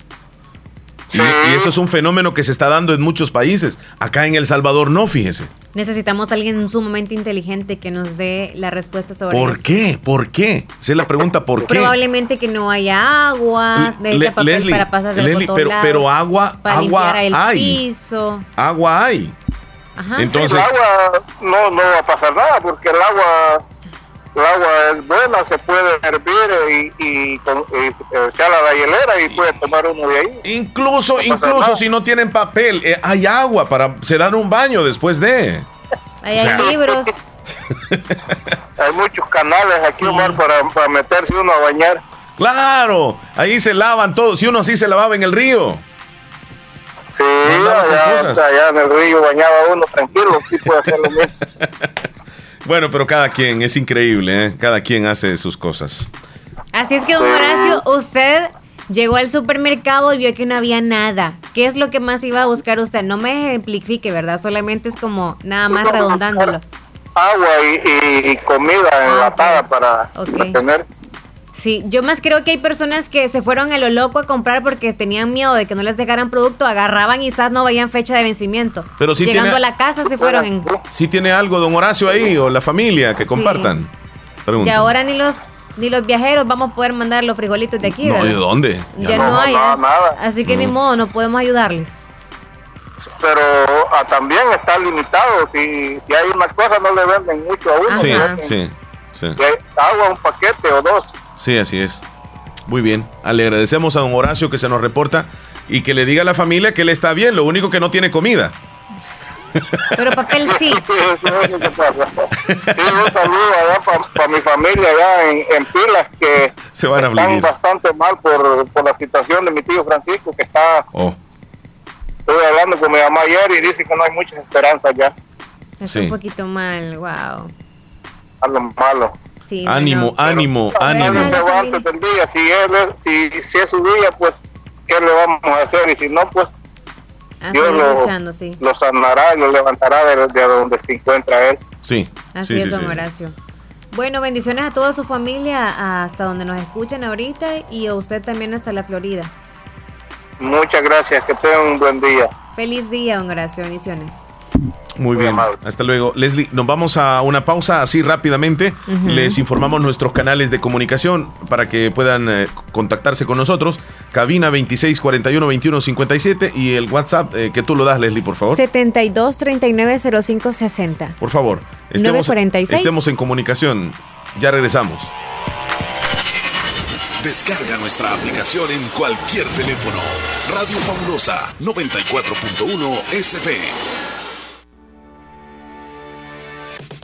Y, y eso es un fenómeno que se está dando en muchos países. Acá en El Salvador no, fíjese. Necesitamos a alguien sumamente inteligente que nos dé la respuesta sobre ¿Por eso. qué? ¿Por qué? Esa es la pregunta, ¿por qué? Probablemente que no haya agua, de Le- este papel Leslie, para pasar del Leslie, botón pero- pero agua- para agua hay. piso. Agua hay. Ajá. Entonces- el agua no, no va a pasar nada porque el agua el agua es buena, se puede hervir y, y, con, y echarla a la hielera y puede tomar uno de ahí. Incluso, No incluso nada. si no tienen papel, eh, hay agua para se dan un baño después de. Ahí o sea- hay libros. Hay muchos canales aquí, Omar, para, para meterse uno a bañar. Claro, ahí se lavan todos. Si uno así se lavaba en el río. Sí, allá, allá en el río bañaba uno tranquilo, sí puede hacer lo mismo. Bueno, pero cada quien es increíble, ¿eh? Cada quien hace sus cosas. Así es que, don Horacio, usted llegó al supermercado y vio que no había nada. ¿Qué es lo que más iba a buscar usted? No me ejemplifique, ¿verdad? Solamente es como nada más redondándolo. Agua y, y comida enlatada para Ok. tener. Sí, yo más creo que hay personas que se fueron a lo loco a comprar porque tenían miedo de que no les dejaran producto, agarraban y quizás no veían fecha de vencimiento. Pero sí Llegando tiene- a la casa se fueron en... Si tiene algo, don Horacio, ahí, o la familia, que compartan. Y Pregunta. ahora ni los ni los viajeros vamos a poder mandar los frijolitos de aquí, No, ¿verdad? ¿de dónde? Ya, no, hay. no, ¿eh? nada. Así que ni modo, no podemos ayudarles. Pero ah, también está limitado. Si, si hay una cosa, no le venden mucho a uno. Sí, sí, sí. Agua, un paquete o dos. Sí, así es. Muy bien. Le agradecemos a don Horacio que se nos reporta y que le diga a la familia que él está bien, lo único que no tiene comida. Pero papel sí. Sí, un saludo allá para mi familia allá en, en Pilas que Se van a están bastante mal por, por la situación de mi tío Francisco que está, Oh, estuve hablando con mi mamá ayer y dice que no hay muchas esperanzas ya Es Sí. un poquito mal, wow. a lo malo. Sí, ánimo, bueno. ánimo, ánimo. Pero día, si, él, es- si, si es su día, pues, ¿qué le vamos a hacer? Y si no, pues, A Dios lo, luchando, sí. lo sanará y lo levantará de, de donde se encuentra él. Sí. Así sí, es, sí, don sí. Horacio. Bueno, bendiciones a toda su familia hasta donde nos escuchan ahorita y a usted también hasta la Florida. Muchas gracias, que tengan un buen día. Feliz día, don Horacio. Bendiciones. Muy bien, amable. hasta luego. Leslie, nos vamos a una pausa así rápidamente. Les informamos nuestros canales de comunicación para que puedan eh, contactarse con nosotros. Cabina 26 41 21 57 y el WhatsApp eh, que tú lo das, Leslie, por favor. 72 39 05 60. Por favor, estemos, 946. estemos en comunicación. Ya regresamos. Descarga nuestra aplicación en cualquier teléfono. Radio Fabulosa 94.1 SF.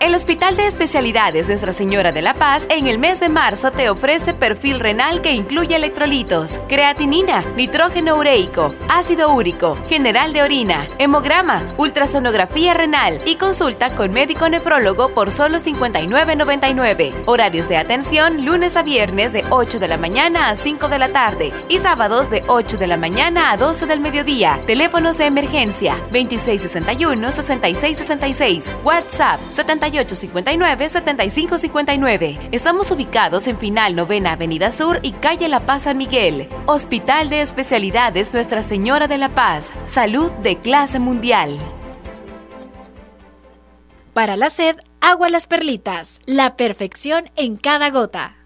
El Hospital de Especialidades Nuestra Señora de la Paz en el mes de marzo te ofrece perfil renal que incluye electrolitos, creatinina, nitrógeno ureico, ácido úrico, general de orina, hemograma, ultrasonografía renal y consulta con médico nefrólogo por solo 59.99. Horarios de atención lunes a viernes de 8 de la mañana a 5 de la tarde y sábados de 8 de la mañana a 12 del mediodía. Teléfonos de emergencia 2661-6666. WhatsApp 7859-7559. Estamos ubicados en Final Novena Avenida Sur y Calle La Paz San Miguel. Hospital de Especialidades Nuestra Señora de la Paz. Salud de clase mundial. Para la sed, agua las perlitas. La perfección en cada gota.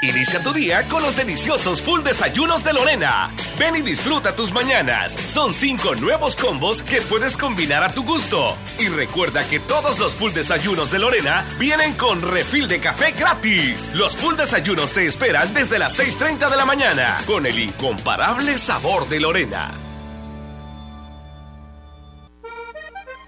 Inicia tu día con los deliciosos full desayunos de Lorena. Ven y disfruta tus mañanas. Son cinco nuevos combos que puedes combinar a tu gusto. Y recuerda que todos los full desayunos de Lorena vienen con refil de café gratis. Los full desayunos te esperan desde las 6.30 de la mañana con el incomparable sabor de Lorena.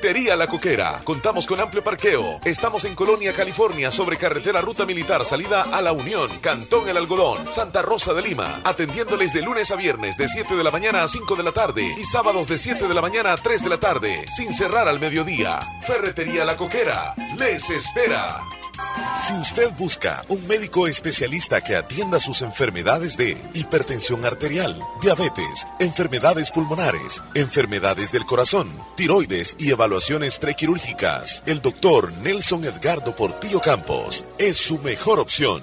Ferretería La Coquera. Contamos con amplio parqueo. Estamos en Colonia, California, sobre carretera Ruta Militar, salida a La Unión, Cantón El Algodón, Santa Rosa de Lima. Atendiéndoles de lunes a viernes de 7 de la mañana a 5 de la tarde y sábados de 7 de la mañana a 3 de la tarde, sin cerrar al mediodía. Ferretería La Coquera. Les espera. Si usted busca un médico especialista que atienda sus enfermedades de hipertensión arterial, diabetes, enfermedades pulmonares, enfermedades del corazón, tiroides y evaluaciones prequirúrgicas, el doctor Nelson Edgardo Portillo Campos es su mejor opción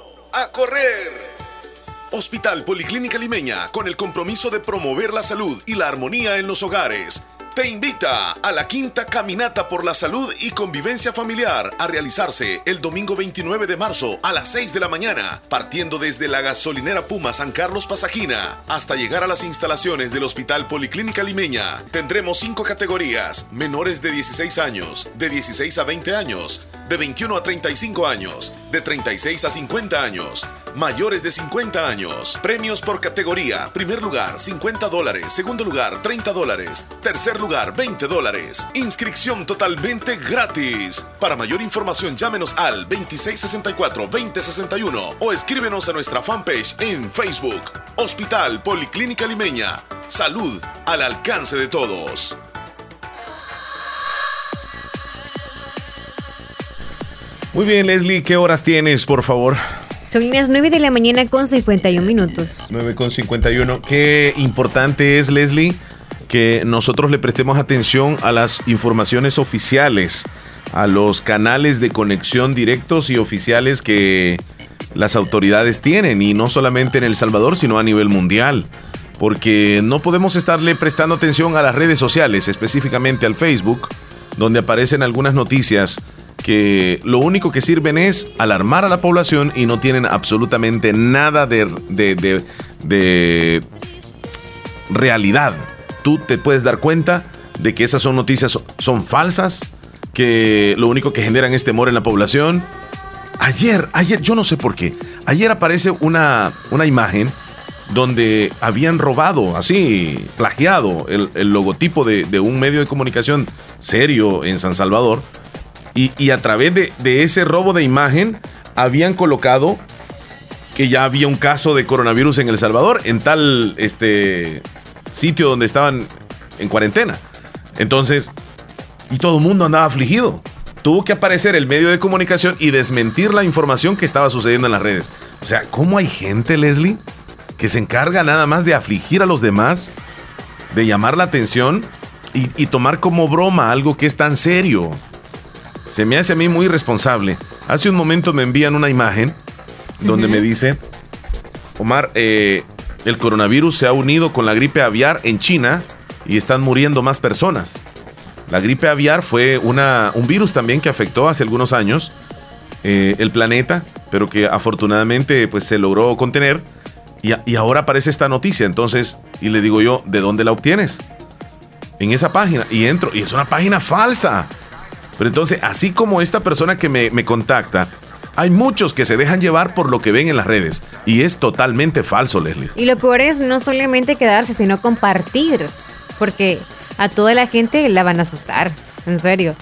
a correr. Hospital Policlínica Limeña, con el compromiso de promover la salud y la armonía en los hogares, te invita a la quinta caminata por la salud y convivencia familiar a realizarse el domingo 29 de marzo a las 6 de la mañana, partiendo desde la gasolinera Puma San Carlos Pasajina hasta llegar a las instalaciones del Hospital Policlínica Limeña. Tendremos cinco categorías: menores de 16 años, de 16 a 20 años, de 21 a 35 años, de 36 a 50 años, mayores de 50 años. Premios por categoría. Primer lugar, 50 dólares. Segundo lugar, 30 dólares. Tercer lugar, 20 dólares. Inscripción totalmente gratis. Para mayor información, llámenos al 2664-2061 o escríbenos a nuestra fanpage en Facebook. Hospital Policlínica Limeña. Salud al alcance de todos. Muy bien, Leslie, ¿qué horas tienes, por favor? Son las 9 de la mañana con 51 minutos. 9 con 51. Qué importante es, Leslie, que nosotros le prestemos atención a las informaciones oficiales, a los canales de conexión directos y oficiales que las autoridades tienen, y no solamente en El Salvador, sino a nivel mundial. Porque no podemos estarle prestando atención a las redes sociales, específicamente al Facebook, donde aparecen algunas noticias que lo único que sirven es alarmar a la población y no tienen absolutamente nada de, de, realidad. Tú te puedes dar cuenta de que esas son noticias, son falsas, que lo único que generan es temor en la población. Ayer, ayer, yo no sé por qué, ayer aparece una, una imagen donde habían robado, así, plagiado el, el logotipo de, de, un medio de comunicación serio en San Salvador y, a través de, ese robo de imagen habían colocado que ya había un caso de coronavirus en El Salvador, en tal este, sitio donde estaban en cuarentena. Entonces, y todo el mundo andaba afligido. Tuvo que aparecer el medio de comunicación y desmentir la información que estaba sucediendo en las redes. O sea, ¿cómo hay gente, Leslie, que se encarga nada más de afligir a los demás, de llamar la atención y, y tomar como broma algo que es tan serio? Se me hace a mí muy irresponsable. Hace un momento me envían una imagen donde me dice, Omar, eh, el coronavirus se ha unido con la gripe aviar en China y están muriendo más personas. La gripe aviar fue una, un virus también que afectó hace algunos años eh, el planeta, pero que afortunadamente pues, se logró contener. Y, y, ahora aparece esta noticia. Entonces, y le digo yo, ¿de dónde la obtienes? En esa página. Y entro, y es una página falsa. Pero entonces, así como esta persona que me, contacta, hay muchos que se dejan llevar por lo que ven en las redes. Y es totalmente falso, Leslie. Y lo peor es no solamente quedarse, sino compartir. Porque a toda la gente la van a asustar. En serio.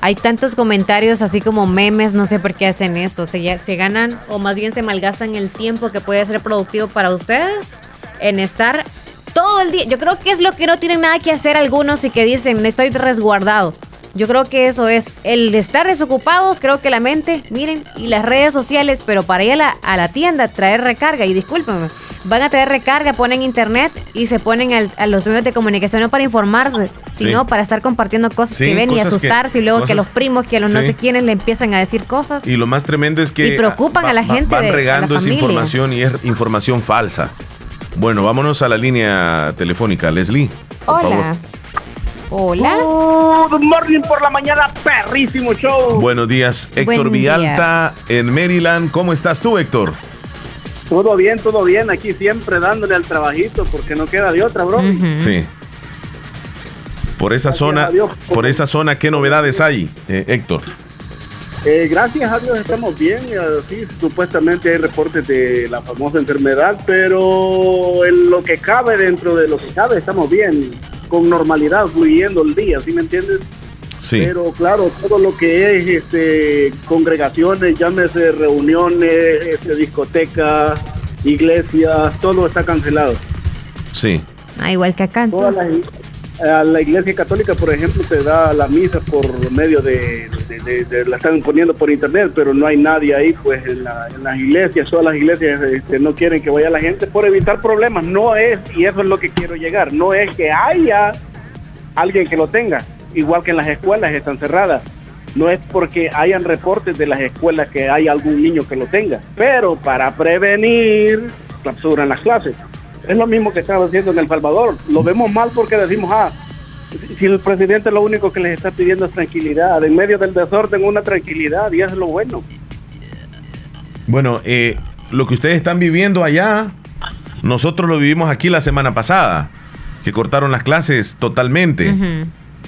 Hay tantos comentarios así como memes, no sé por qué hacen eso. Se, se ganan o más bien se malgastan el tiempo que puede ser productivo para ustedes en estar todo el día. Yo creo que es lo que no tienen nada que hacer algunos y que dicen, estoy resguardado. Yo creo que eso es el de estar desocupados, creo que la mente, miren, y las redes sociales, pero para ir a la, a la tienda, traer recarga, y discúlpenme, van a traer recarga, ponen internet y se ponen a los medios de comunicación no para informarse, sino para estar compartiendo cosas que ven y asustarse y luego que los primos, que los no sé quiénes le empiezan a decir cosas. Y lo más tremendo es que... Y preocupan a la gente. van regando esa información y es información falsa. Bueno, vámonos a la línea telefónica. Leslie. Por Hola. Hola. Good morning por la mañana, perrísimo show. Buenos días, Héctor Villalta en Maryland. ¿Cómo estás tú, Héctor? Todo bien, todo bien. Aquí siempre dándole al trabajito porque no queda de otra, bro. Sí. Por esa zona, por esa zona, ¿qué novedades hay, eh, Héctor? Eh, gracias a Dios estamos bien. Sí, supuestamente hay reportes de la famosa enfermedad, pero en lo que cabe dentro de lo que cabe estamos bien, con normalidad, fluyendo el día, ¿sí me entiendes? Sí. Pero claro, todo lo que es este, congregaciones, llámese reuniones, este, discotecas, iglesias, todo está cancelado. Sí. Ah, igual que acá. Todas las, a la iglesia católica, por ejemplo, se da la misa por medio de, la están poniendo por internet, pero no hay nadie ahí, pues en, las iglesias, todas las iglesias este, no quieren que vaya la gente por evitar problemas. No es, y eso es lo que quiero llegar, no es que haya alguien que lo tenga, igual que en las escuelas están cerradas. No es porque hayan reportes de las escuelas que hay algún niño que lo tenga, pero para prevenir, clausuran las clases. Es lo mismo que estaba haciendo en El Salvador. Lo vemos mal porque decimos, ah, si el presidente lo único que les está pidiendo es tranquilidad, en medio del desorden una tranquilidad y eso es lo bueno. Bueno, eh, lo que ustedes están viviendo allá, nosotros lo vivimos aquí la semana pasada, que cortaron las clases totalmente.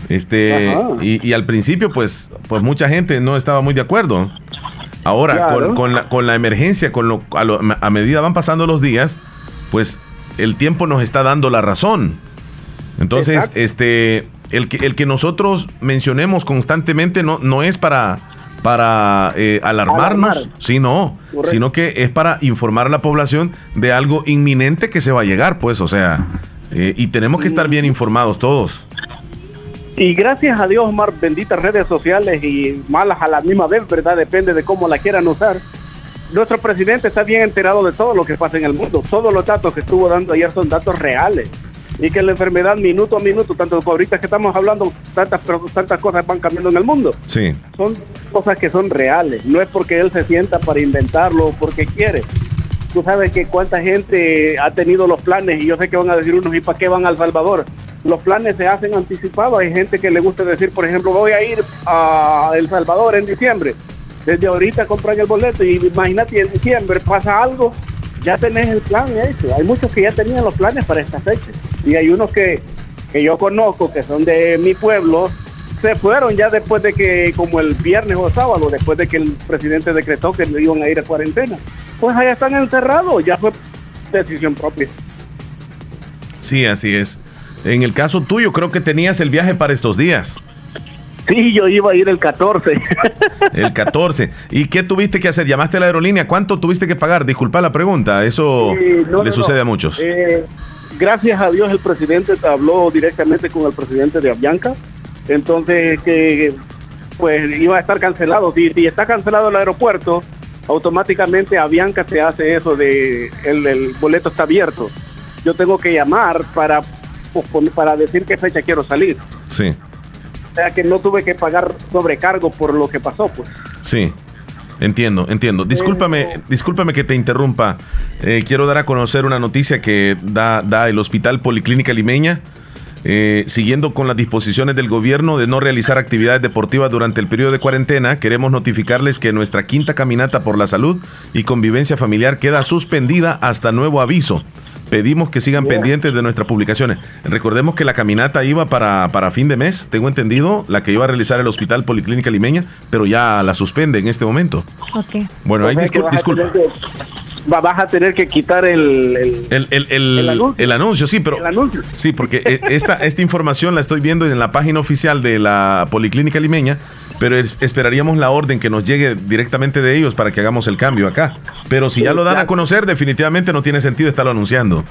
Este y, al principio, pues, pues mucha gente no estaba muy de acuerdo. Ahora, con, la, con la emergencia, con lo, a, a medida van pasando los días, pues el tiempo nos está dando la razón. Entonces, este, el que, el que nosotros mencionemos constantemente no, no es para, para eh, alarmarnos, sino que es para informar a la población de algo inminente que se va a llegar, pues, o sea, eh, y tenemos que estar bien informados todos. Y gracias a Dios, Omar, benditas redes sociales y malas a la misma vez, ¿verdad? Depende de cómo la quieran usar nuestro presidente está bien enterado de todo lo que pasa en el mundo. Todos los datos que estuvo dando ayer son datos reales. Y que la enfermedad minuto a minuto, tanto ahorita que estamos hablando, tantas, tantas cosas van cambiando en el mundo. Sí. Son cosas que son reales. No es porque él se sienta para inventarlo o porque quiere. Tú sabes que cuánta gente ha tenido los planes y yo sé que van a decir unos, ¿y para qué van al Salvador? Los planes se hacen anticipados. Hay gente que le gusta decir, por ejemplo, voy a ir a El Salvador en diciembre desde ahorita compran el boleto y imagínate en diciembre pasa algo, ya tenés el plan hecho. Hay muchos que ya tenían los planes para esta fecha y hay unos que, que yo conozco que son de mi pueblo, se fueron ya después de que, como el viernes o sábado, después de que el presidente decretó que le iban a ir a cuarentena. Pues allá están encerrados, ya fue decisión propia. Sí, así es. En el caso tuyo, creo que tenías el viaje para estos días. Sí, yo iba a ir el 14. El 14. ¿Y qué tuviste que hacer? ¿Llamaste a la aerolínea? ¿Cuánto tuviste que pagar? Disculpa la pregunta, eso le sucede a muchos. Eh, gracias a Dios el presidente habló directamente con el presidente de Avianca, entonces que pues iba a estar cancelado. Si, si está cancelado el aeropuerto, automáticamente Avianca se hace eso de el, el boleto está abierto. Yo tengo que llamar para, para decir qué fecha quiero salir. Sí sea que no tuve que pagar sobrecargo por lo que pasó, pues. Sí. Entiendo, entiendo. Discúlpame, discúlpame que te interrumpa. Eh, quiero dar a conocer una noticia que da, da el Hospital Policlínica Limeña. Eh, siguiendo con las disposiciones del gobierno de no realizar actividades deportivas durante el periodo de cuarentena, queremos notificarles que nuestra quinta caminata por la salud y convivencia familiar queda suspendida hasta nuevo aviso. Pedimos que sigan pendientes de nuestras publicaciones. Recordemos que la caminata iba para, para fin de mes, tengo entendido, la que iba a realizar el Hospital Policlínica Limeña, pero ya la suspende en este momento. Ok. Bueno, sea que discul- vas a disculpa. tener que- va- vas a tener que quitar el, el- El, el- el- El anuncio. el anuncio, sí, pero. Sí, porque eh, esta, esta información la estoy viendo en la página oficial de la Policlínica Limeña, pero es- esperaríamos la orden que nos llegue directamente de ellos para que hagamos el cambio acá. Pero si ya lo dan a conocer, definitivamente no tiene sentido estarlo anunciando.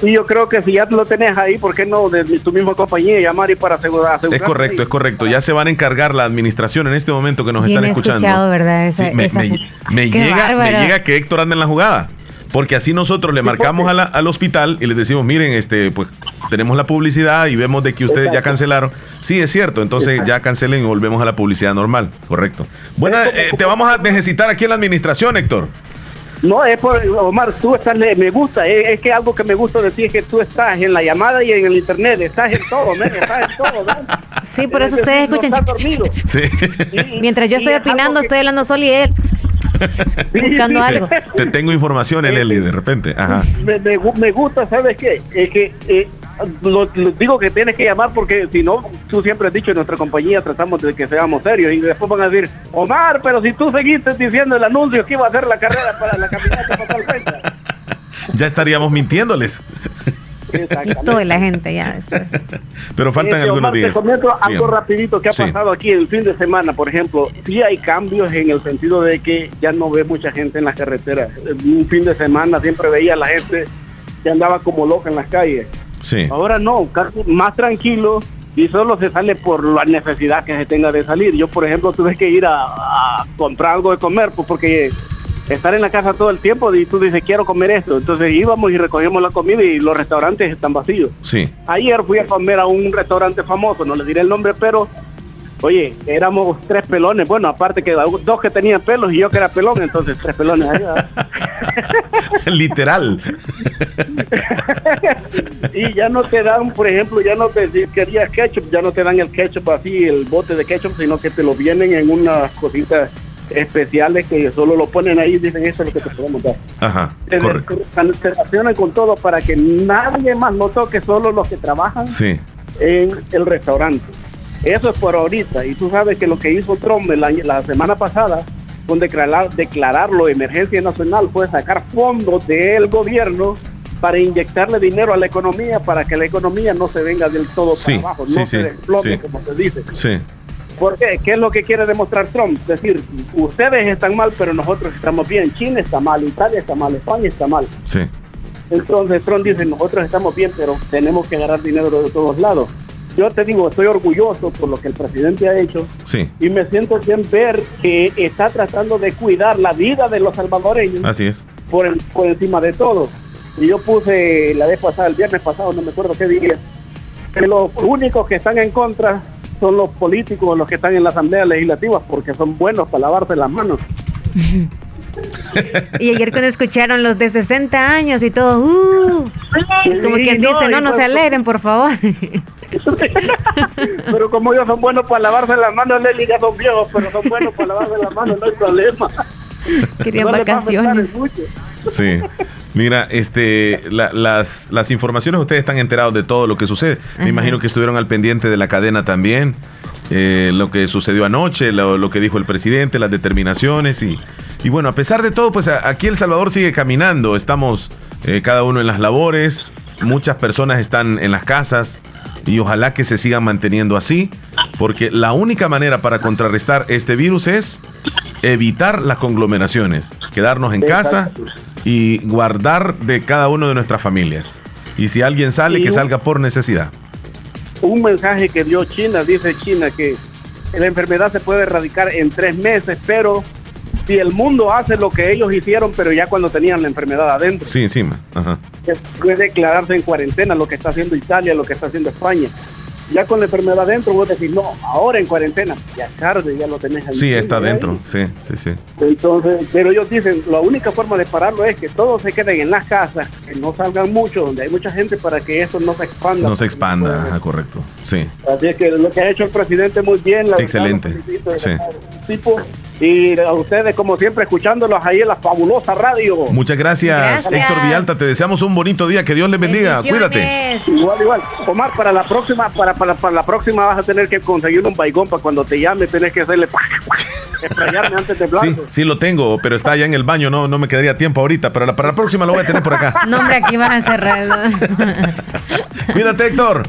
Y yo creo que si ya lo tenés ahí, ¿por qué no de tu misma compañía llamar y para asegurar? Es correcto, es correcto. Ya se van a encargar la administración en este momento que nos Bien están escuchando. escuchado, ¿verdad? Esa- Sí, me, esa- me- llega, me llega que Héctor anda en la jugada. Porque así nosotros le marcamos a la- al hospital y les decimos, miren, este, pues tenemos la publicidad y vemos de que ustedes ya cancelaron. Sí, es cierto, entonces ya cancelen y volvemos a la publicidad normal, correcto. Bueno, eh, te vamos a necesitar aquí en la administración, Héctor. No, es por, Omar, tú estás, me gusta, es, es que algo que me gusta de ti es que tú estás en la llamada y en el internet, estás en todo, men, estás en todo, ¿ven? Sí, por eso Es ustedes escuchan. Sí. Mientras yo estoy opinando, estoy hablando solo y él buscando algo. Te tengo información, Eli, de repente. Ajá. Me, me gu- me gusta, ¿sabes qué? Es que eh, lo, lo digo que tienes que llamar porque si no, tú siempre has dicho en nuestra compañía tratamos de que seamos serios y después van a decir, Omar, pero si tú seguiste diciendo el anuncio que iba a hacer la carrera para la caminata para tal fecha. Ya estaríamos mintiéndoles. Y toda la gente ya. después. Pero faltan Este, algunos Omar, días. Te comento algo Dígame. rapidito que ha Sí. pasado aquí el fin de semana, por ejemplo. Sí hay cambios en el sentido de que ya no ve mucha gente en las carreteras. Un fin de semana siempre veía a la gente que andaba como loca en las calles. Sí. Ahora no, casi más tranquilo y solo se sale por la necesidad que se tenga de salir. Yo, por ejemplo, tuve que ir a, a comprar algo de comer pues, porque estar en la casa todo el tiempo y tú dices quiero comer esto. Entonces íbamos y recogíamos la comida y los restaurantes están vacíos. Sí. Ayer fui a comer a un restaurante famoso, no le diré el nombre, pero oye, éramos tres pelones. Bueno, aparte que dos que tenían pelos y yo que era pelón, entonces tres pelones. Literal. y ya no te dan, por ejemplo, ya no te si querías ketchup, ya no te dan el ketchup así, el bote de ketchup, sino que te lo vienen en unas cositas especiales que solo lo ponen ahí y dicen eso es lo que te podemos dar. Ajá. Se, Correcto. se- relacionan con todo para que nadie más lo toque, solo los que trabajan Sí. en el restaurante. Eso es por ahorita. Y tú sabes que lo que hizo Trump año- la semana pasada con declarar, declararlo emergencia nacional fue sacar fondos del gobierno para inyectarle dinero a la economía para que la economía no se venga del todo Sí, para abajo, sí, no sí, se desplome, como se dice. Sí. ¿Por qué? ¿Qué es lo que quiere demostrar Trump? Es decir, ustedes están mal, pero nosotros estamos bien. China está mal, Italia está mal, España está mal. Sí. Entonces Trump dice, nosotros estamos bien, pero tenemos que agarrar dinero de todos lados. Yo te digo, estoy orgulloso por lo que el presidente ha hecho Sí. y me siento bien ver que está tratando de cuidar la vida de los salvadoreños Así es. por, en- por encima de todo. Y yo puse la vez pasada, el viernes pasado, no me acuerdo qué día, que los únicos que están en contra son los políticos, los que están en la Asamblea Legislativa, porque son buenos para lavarse las manos. Y ayer cuando escucharon los de 60 años y todo, uh, como quien no, dice, no, no se pues- alegren, por favor. Pero como ellos son buenos para lavarse las manos, Leli, ya son viejos, pero son buenos para lavarse las manos, no hay problema. Querían No vacaciones. Sí. Mira, este, la- las, las informaciones, ustedes están enterados de todo lo que sucede. Me Ajá. imagino que estuvieron al pendiente de la cadena también. eh, lo que sucedió anoche, lo, lo que dijo el presidente, las determinaciones y, y bueno, a pesar de todo, pues a- aquí El Salvador sigue caminando, estamos eh, cada uno en las labores, muchas personas están en las casas y ojalá que se sigan manteniendo así, porque la única manera para contrarrestar este virus es evitar las conglomeraciones, quedarnos en casa y guardar de cada uno de nuestras familias. Y si alguien sale, que salga por necesidad. Un mensaje que dio China, dice China, que la enfermedad se puede erradicar en tres meses, pero si el mundo hace lo que ellos hicieron, pero ya cuando tenían la enfermedad adentro, Sí, encima. Ajá. que puede declararse en cuarentena, lo que está haciendo Italia, lo que está haciendo España. Ya con la enfermedad adentro, vos decís, no, ahora en cuarentena, ya tarde, ya lo tenés. Sí, está adentro. Sí, sí, sí. Entonces, pero ellos dicen, la única forma de pararlo es que todos se queden en las casas, que no salgan mucho, donde hay mucha gente para que eso no se expanda. No se expanda. Ajá, correcto. Sí. Así es que lo que ha hecho el presidente muy bien, la Excelente. de Sí. tipo Y a ustedes, como siempre, escuchándolos ahí en la fabulosa radio. Muchas gracias, Gracias. Héctor Villalta. Te deseamos un bonito día. Que Dios les bendiga. Cuídate. Igual, igual. Omar, para la próxima, para, para, para la próxima vas a tener que conseguir un baigón para cuando te llame, tenés que hacerle esprayarme antes de hablar. Sí, sí lo tengo, pero está allá en el baño. No, no me quedaría tiempo ahorita. Pero la- para la próxima lo voy a tener por acá. No, hombre, aquí van a cerrar. Cuídate, Héctor.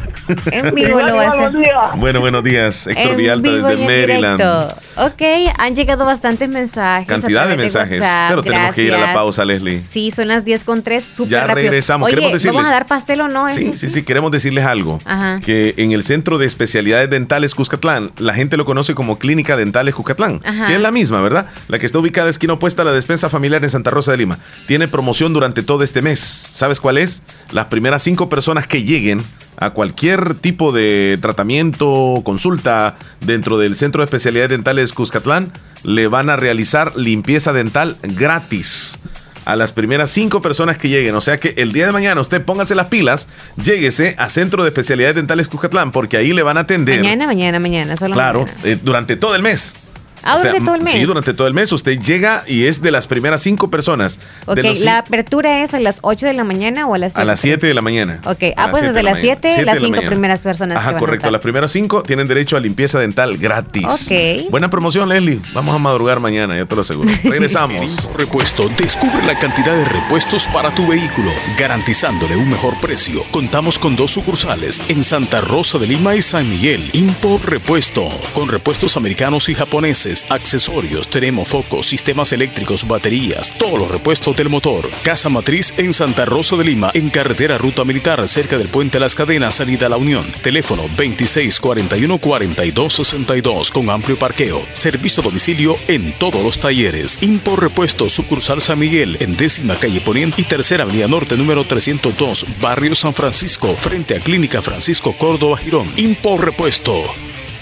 En vivo lo va a hacer. Bueno, buenos días. Héctor En Villalta vivo desde Maryland. directo. Ok, han llegado bastantes mensajes. Cantidad de mensajes. WhatsApp, pero tenemos que ir a la gracias. pausa, Leslie. Sí, son las 10 con 3, súper Ya rápido. regresamos. Oye, Queremos decirles- ¿vamos a dar pastel o no? Sí, Eso sí, sí, queremos decirles algo. Ajá. Que en el Centro de Especialidades Dentales Cuscatlán, la gente lo conoce como Clínica Dentales Cuscatlán, Ajá. que es la misma, ¿verdad? La que está ubicada esquina opuesta a la despensa familiar en Santa Rosa de Lima. Tiene promoción durante todo este mes. ¿Sabes cuál es? Las primeras cinco personas que lleguen a cualquier tipo de tratamiento, consulta dentro del Centro de Especialidades Dentales Cuscatlán, le van a realizar limpieza dental gratis a las primeras cinco personas que lleguen. O sea que el día de mañana usted póngase las pilas, lléguese a Centro de Especialidades Dentales Cuscatlán, porque ahí le van a atender. Mañana, mañana, mañana, solo claro, mañana. eh, durante todo el mes. Ah, durante todo el mes. Sí, durante todo el mes. Usted llega y es de las primeras cinco personas. Ok, de los la apertura es a las 8 de la mañana o a las 7? a las 7 de la mañana. Ok, A ah, pues desde de la las mañana. 7, Siete las de la 5 mañana. primeras personas. que Ajá, van a correcto. estar. Las primeras cinco tienen derecho a limpieza dental gratis. Ok. Buena promoción, Leslie. Vamos a madrugar mañana, ya te lo aseguro. Regresamos. Repuesto, descubre la cantidad de repuestos para tu vehículo, garantizándole un mejor precio. Contamos con dos sucursales en Santa Rosa de Lima y San Miguel. Import Repuesto, con repuestos americanos y japoneses, accesorios, tenemos focos, sistemas eléctricos, baterías, todos los repuestos del motor. Casa Matriz en Santa Rosa de Lima, en carretera Ruta Militar, cerca del Puente Las Cadenas, salida la Unión. Teléfono 2641-4262, con amplio parqueo. Servicio a domicilio en todos los talleres. Impor Repuesto, sucursal San Miguel, en décima calle Poniente y tercera avenida norte, número 302, barrio San Francisco, frente a Clínica Francisco Córdoba Girón. Impor Repuesto.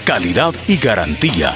Calidad y garantía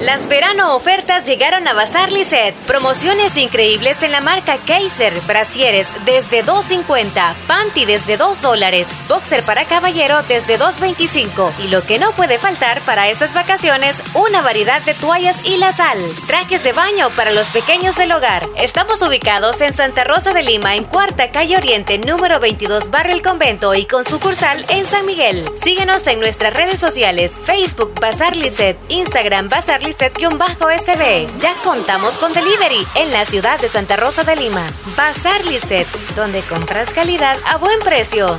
Las verano ofertas llegaron a Bazar Lisset. Promociones increíbles en la marca Kaiser. Brasieres desde 2.50. Panty desde 2 dólares. Boxer para caballero desde 2.25. Y lo que no puede faltar para estas vacaciones, una variedad de toallas y la sal. Trajes de baño para los pequeños del hogar. Estamos ubicados en Santa Rosa de Lima, en Cuarta Calle Oriente, número 22, Barrio El Convento y con sucursal en San Miguel. Síguenos en nuestras redes sociales, Facebook Bazar Lisset, Instagram Bazar Lisset-SB. Ya contamos con delivery en la ciudad de Santa Rosa de Lima. Bazar Lisset, donde compras calidad a buen precio.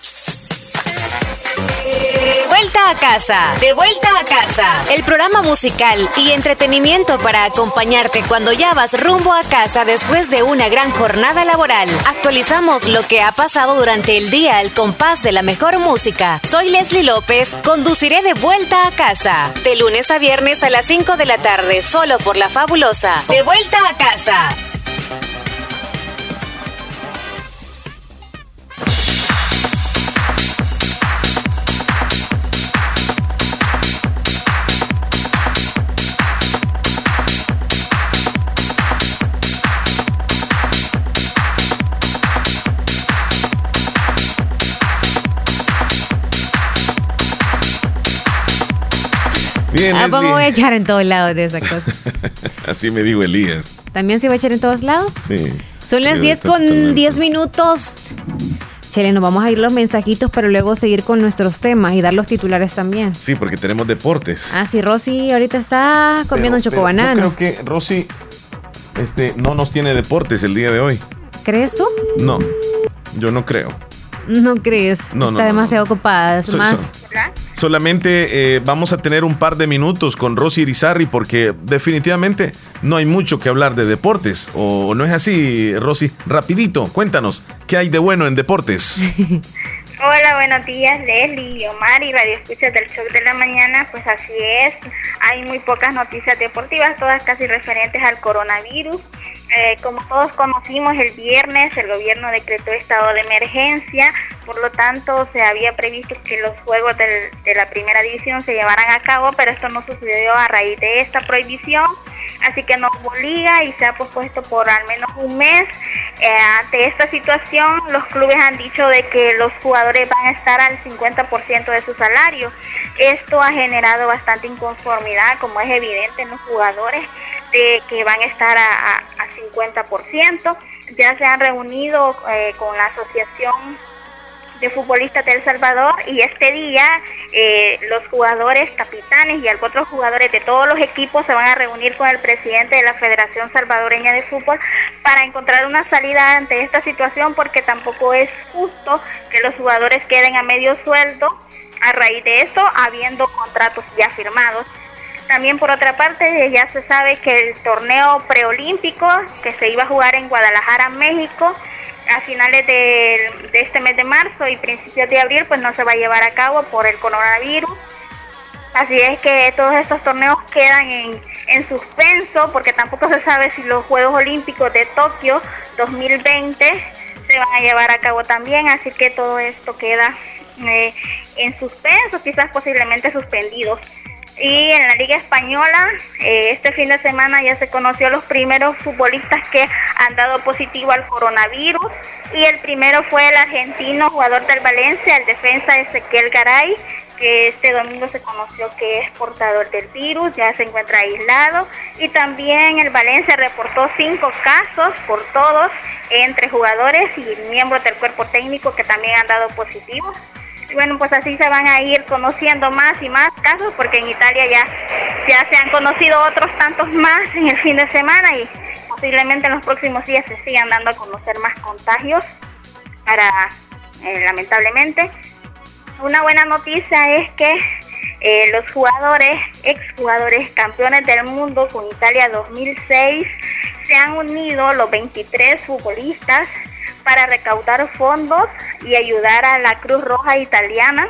De vuelta a casa, de vuelta a casa. El programa musical y entretenimiento para acompañarte cuando ya vas rumbo a casa después de una gran jornada laboral. Actualizamos lo que ha pasado durante el día al compás de la mejor música. Soy Leslie López, conduciré de vuelta a casa. De lunes a viernes a las 5 de la tarde, solo por la fabulosa. De vuelta a casa. Bien, Ah, vamos a echar en todos lados de esa cosa. Así me dijo Elías. ¿También se va a echar en todos lados? Sí. Son las Sí, 10 está con totalmente. 10 minutos. Chele, nos vamos a ir los mensajitos, pero luego seguir con nuestros temas y dar los titulares también. Sí, porque tenemos deportes. Ah, sí, Rosy ahorita está comiendo un Pero- pero chocobanano. Yo creo que Rosy este, no nos tiene deportes el día de hoy. ¿Crees tú? No, yo no creo. No crees. No, está no, no, demasiado ocupada. Es Soy- más. soy- Solamente eh, vamos a tener un par de minutos con Rosy Irizarry porque definitivamente no hay mucho que hablar de deportes. ¿O no es así, Rosy? Rapidito, cuéntanos, ¿qué hay de bueno en deportes? Hola, buenos días, Leslie, Omar y Radio Escuchas del Show de la Mañana. Pues así es, hay muy pocas noticias deportivas, todas casi referentes al coronavirus. Eh, como todos conocimos, el viernes el gobierno decretó estado de emergencia, por lo tanto se había previsto que los juegos de la primera división se llevaran a cabo, pero esto no sucedió a raíz de esta prohibición, así que nos obliga y se ha pospuesto por al menos un mes. Eh, ante esta situación, los clubes han dicho de que los jugadores van a estar al 50% de su salario. Esto ha generado bastante inconformidad, como es evidente en los jugadores, de que van a estar a, a, a 50%. Ya se han reunido eh, con la asociación de futbolistas de El Salvador y este día eh, los jugadores capitanes y otros jugadores de todos los equipos se van a reunir con el presidente de la Federación Salvadoreña de Fútbol para encontrar una salida ante esta situación porque tampoco es justo que los jugadores queden a medio sueldo a raíz de esto habiendo contratos ya firmados. También por otra parte ya se sabe que el torneo preolímpico que se iba a jugar en Guadalajara, México, a finales de, este mes de marzo y principios de abril pues no se va a llevar a cabo por el coronavirus. Así es que todos estos torneos quedan en, en suspenso porque tampoco se sabe si los Juegos Olímpicos de Tokio 2020 se van a llevar a cabo también, así que todo esto queda eh, en suspenso, quizás posiblemente suspendidos. Y en la Liga Española, eh, este fin de semana ya se conoció los primeros futbolistas que han dado positivo al coronavirus. Y el primero fue el argentino jugador del Valencia, el defensa Ezequiel Garay, que este domingo se conoció que es portador del virus, ya se encuentra aislado. Y también el Valencia reportó cinco casos por todos entre jugadores y miembros del cuerpo técnico que también han dado positivos. Bueno, pues así se van a ir conociendo más y más casos, porque en Italia ya, ya se han conocido otros tantos más en el fin de semana y posiblemente en los próximos días se sigan dando a conocer más contagios para, eh, lamentablemente. Una buena noticia es que eh, los jugadores, exjugadores campeones del mundo con Italia 2006, se han unido los 23 futbolistas para recaudar fondos y ayudar a la Cruz Roja Italiana.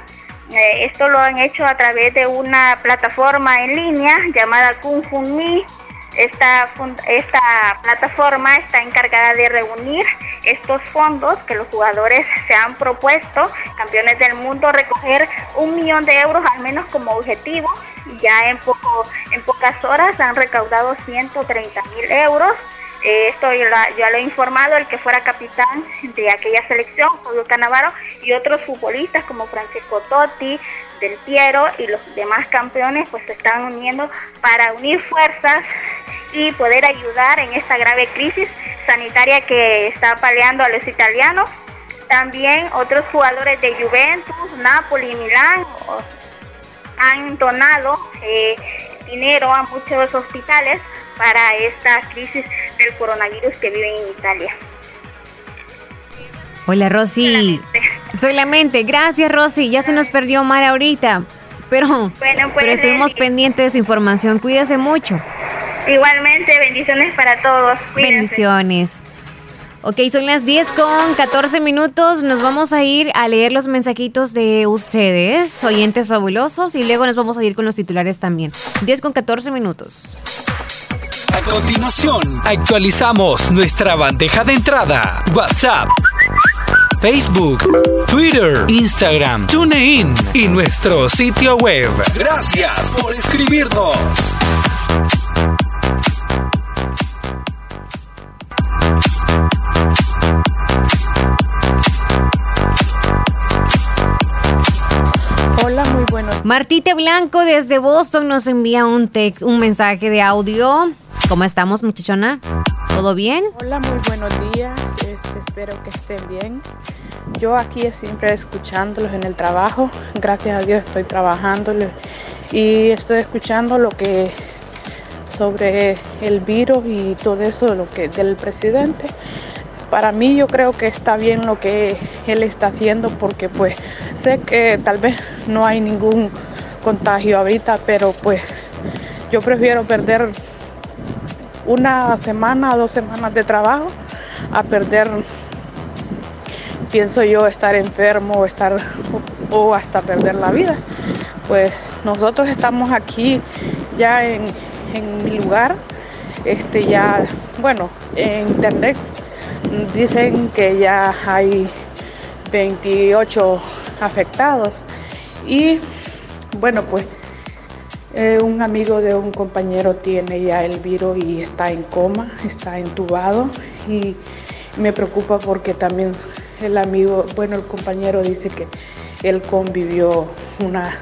Eh, esto lo han hecho a través de una plataforma en línea llamada Kung Fu Mi. Esta, plataforma está encargada de reunir estos fondos que los jugadores se han propuesto, campeones del mundo, recoger un millón de euros al menos como objetivo. Ya en pocas horas han recaudado 130 mil euros eh, esto ya lo he informado el que fuera capitán de aquella selección, Julio Canavaro, y otros futbolistas como Francesco Totti, Del Piero y los demás campeones, pues se están uniendo para unir fuerzas y poder ayudar en esta grave crisis sanitaria que está paleando a los italianos. También otros jugadores de Juventus, Napoli y Milán han donado eh, dinero a muchos hospitales para esta crisis del coronavirus que viven en Italia. Hola Rosy. Soy la mente. Gracias Rosy. Ya se nos perdió Mar ahorita. Pero, pero pues, estuvimos pendientes de su información. Cuídese mucho. Igualmente, bendiciones para todos. Bendiciones. Ok, son las 10 con 14 minutos. Nos vamos a ir a leer los mensajitos de ustedes, oyentes fabulosos, y luego nos vamos a ir con los titulares también. 10 con 14 minutos. A continuación, actualizamos nuestra bandeja de entrada. WhatsApp. Facebook, Twitter, Instagram, TuneIn y nuestro sitio web. Gracias por escribirnos. Martita Blanco desde Boston nos envía un text, un mensaje de audio. ¿Cómo estamos, muchachona? ¿Todo bien? Hola, muy buenos días. Este, espero que estén bien. Yo aquí siempre escuchándolos en el trabajo. Gracias a Dios estoy trabajando y estoy escuchando lo que sobre el virus y todo eso lo que del presidente. Para mí yo creo que está bien lo que él está haciendo porque pues sé que tal vez no hay ningún contagio ahorita, pero pues yo prefiero perder una semana, dos semanas de trabajo a perder, pienso yo, estar enfermo o, o hasta perder la vida. Pues nosotros estamos aquí ya en, mi lugar, este ya, bueno, en internet dicen que ya hay 28 afectados y bueno, pues eh, un amigo de un compañero tiene ya el virus y está en coma, está entubado y me preocupa porque también el amigo, bueno, el compañero dice que él convivió una,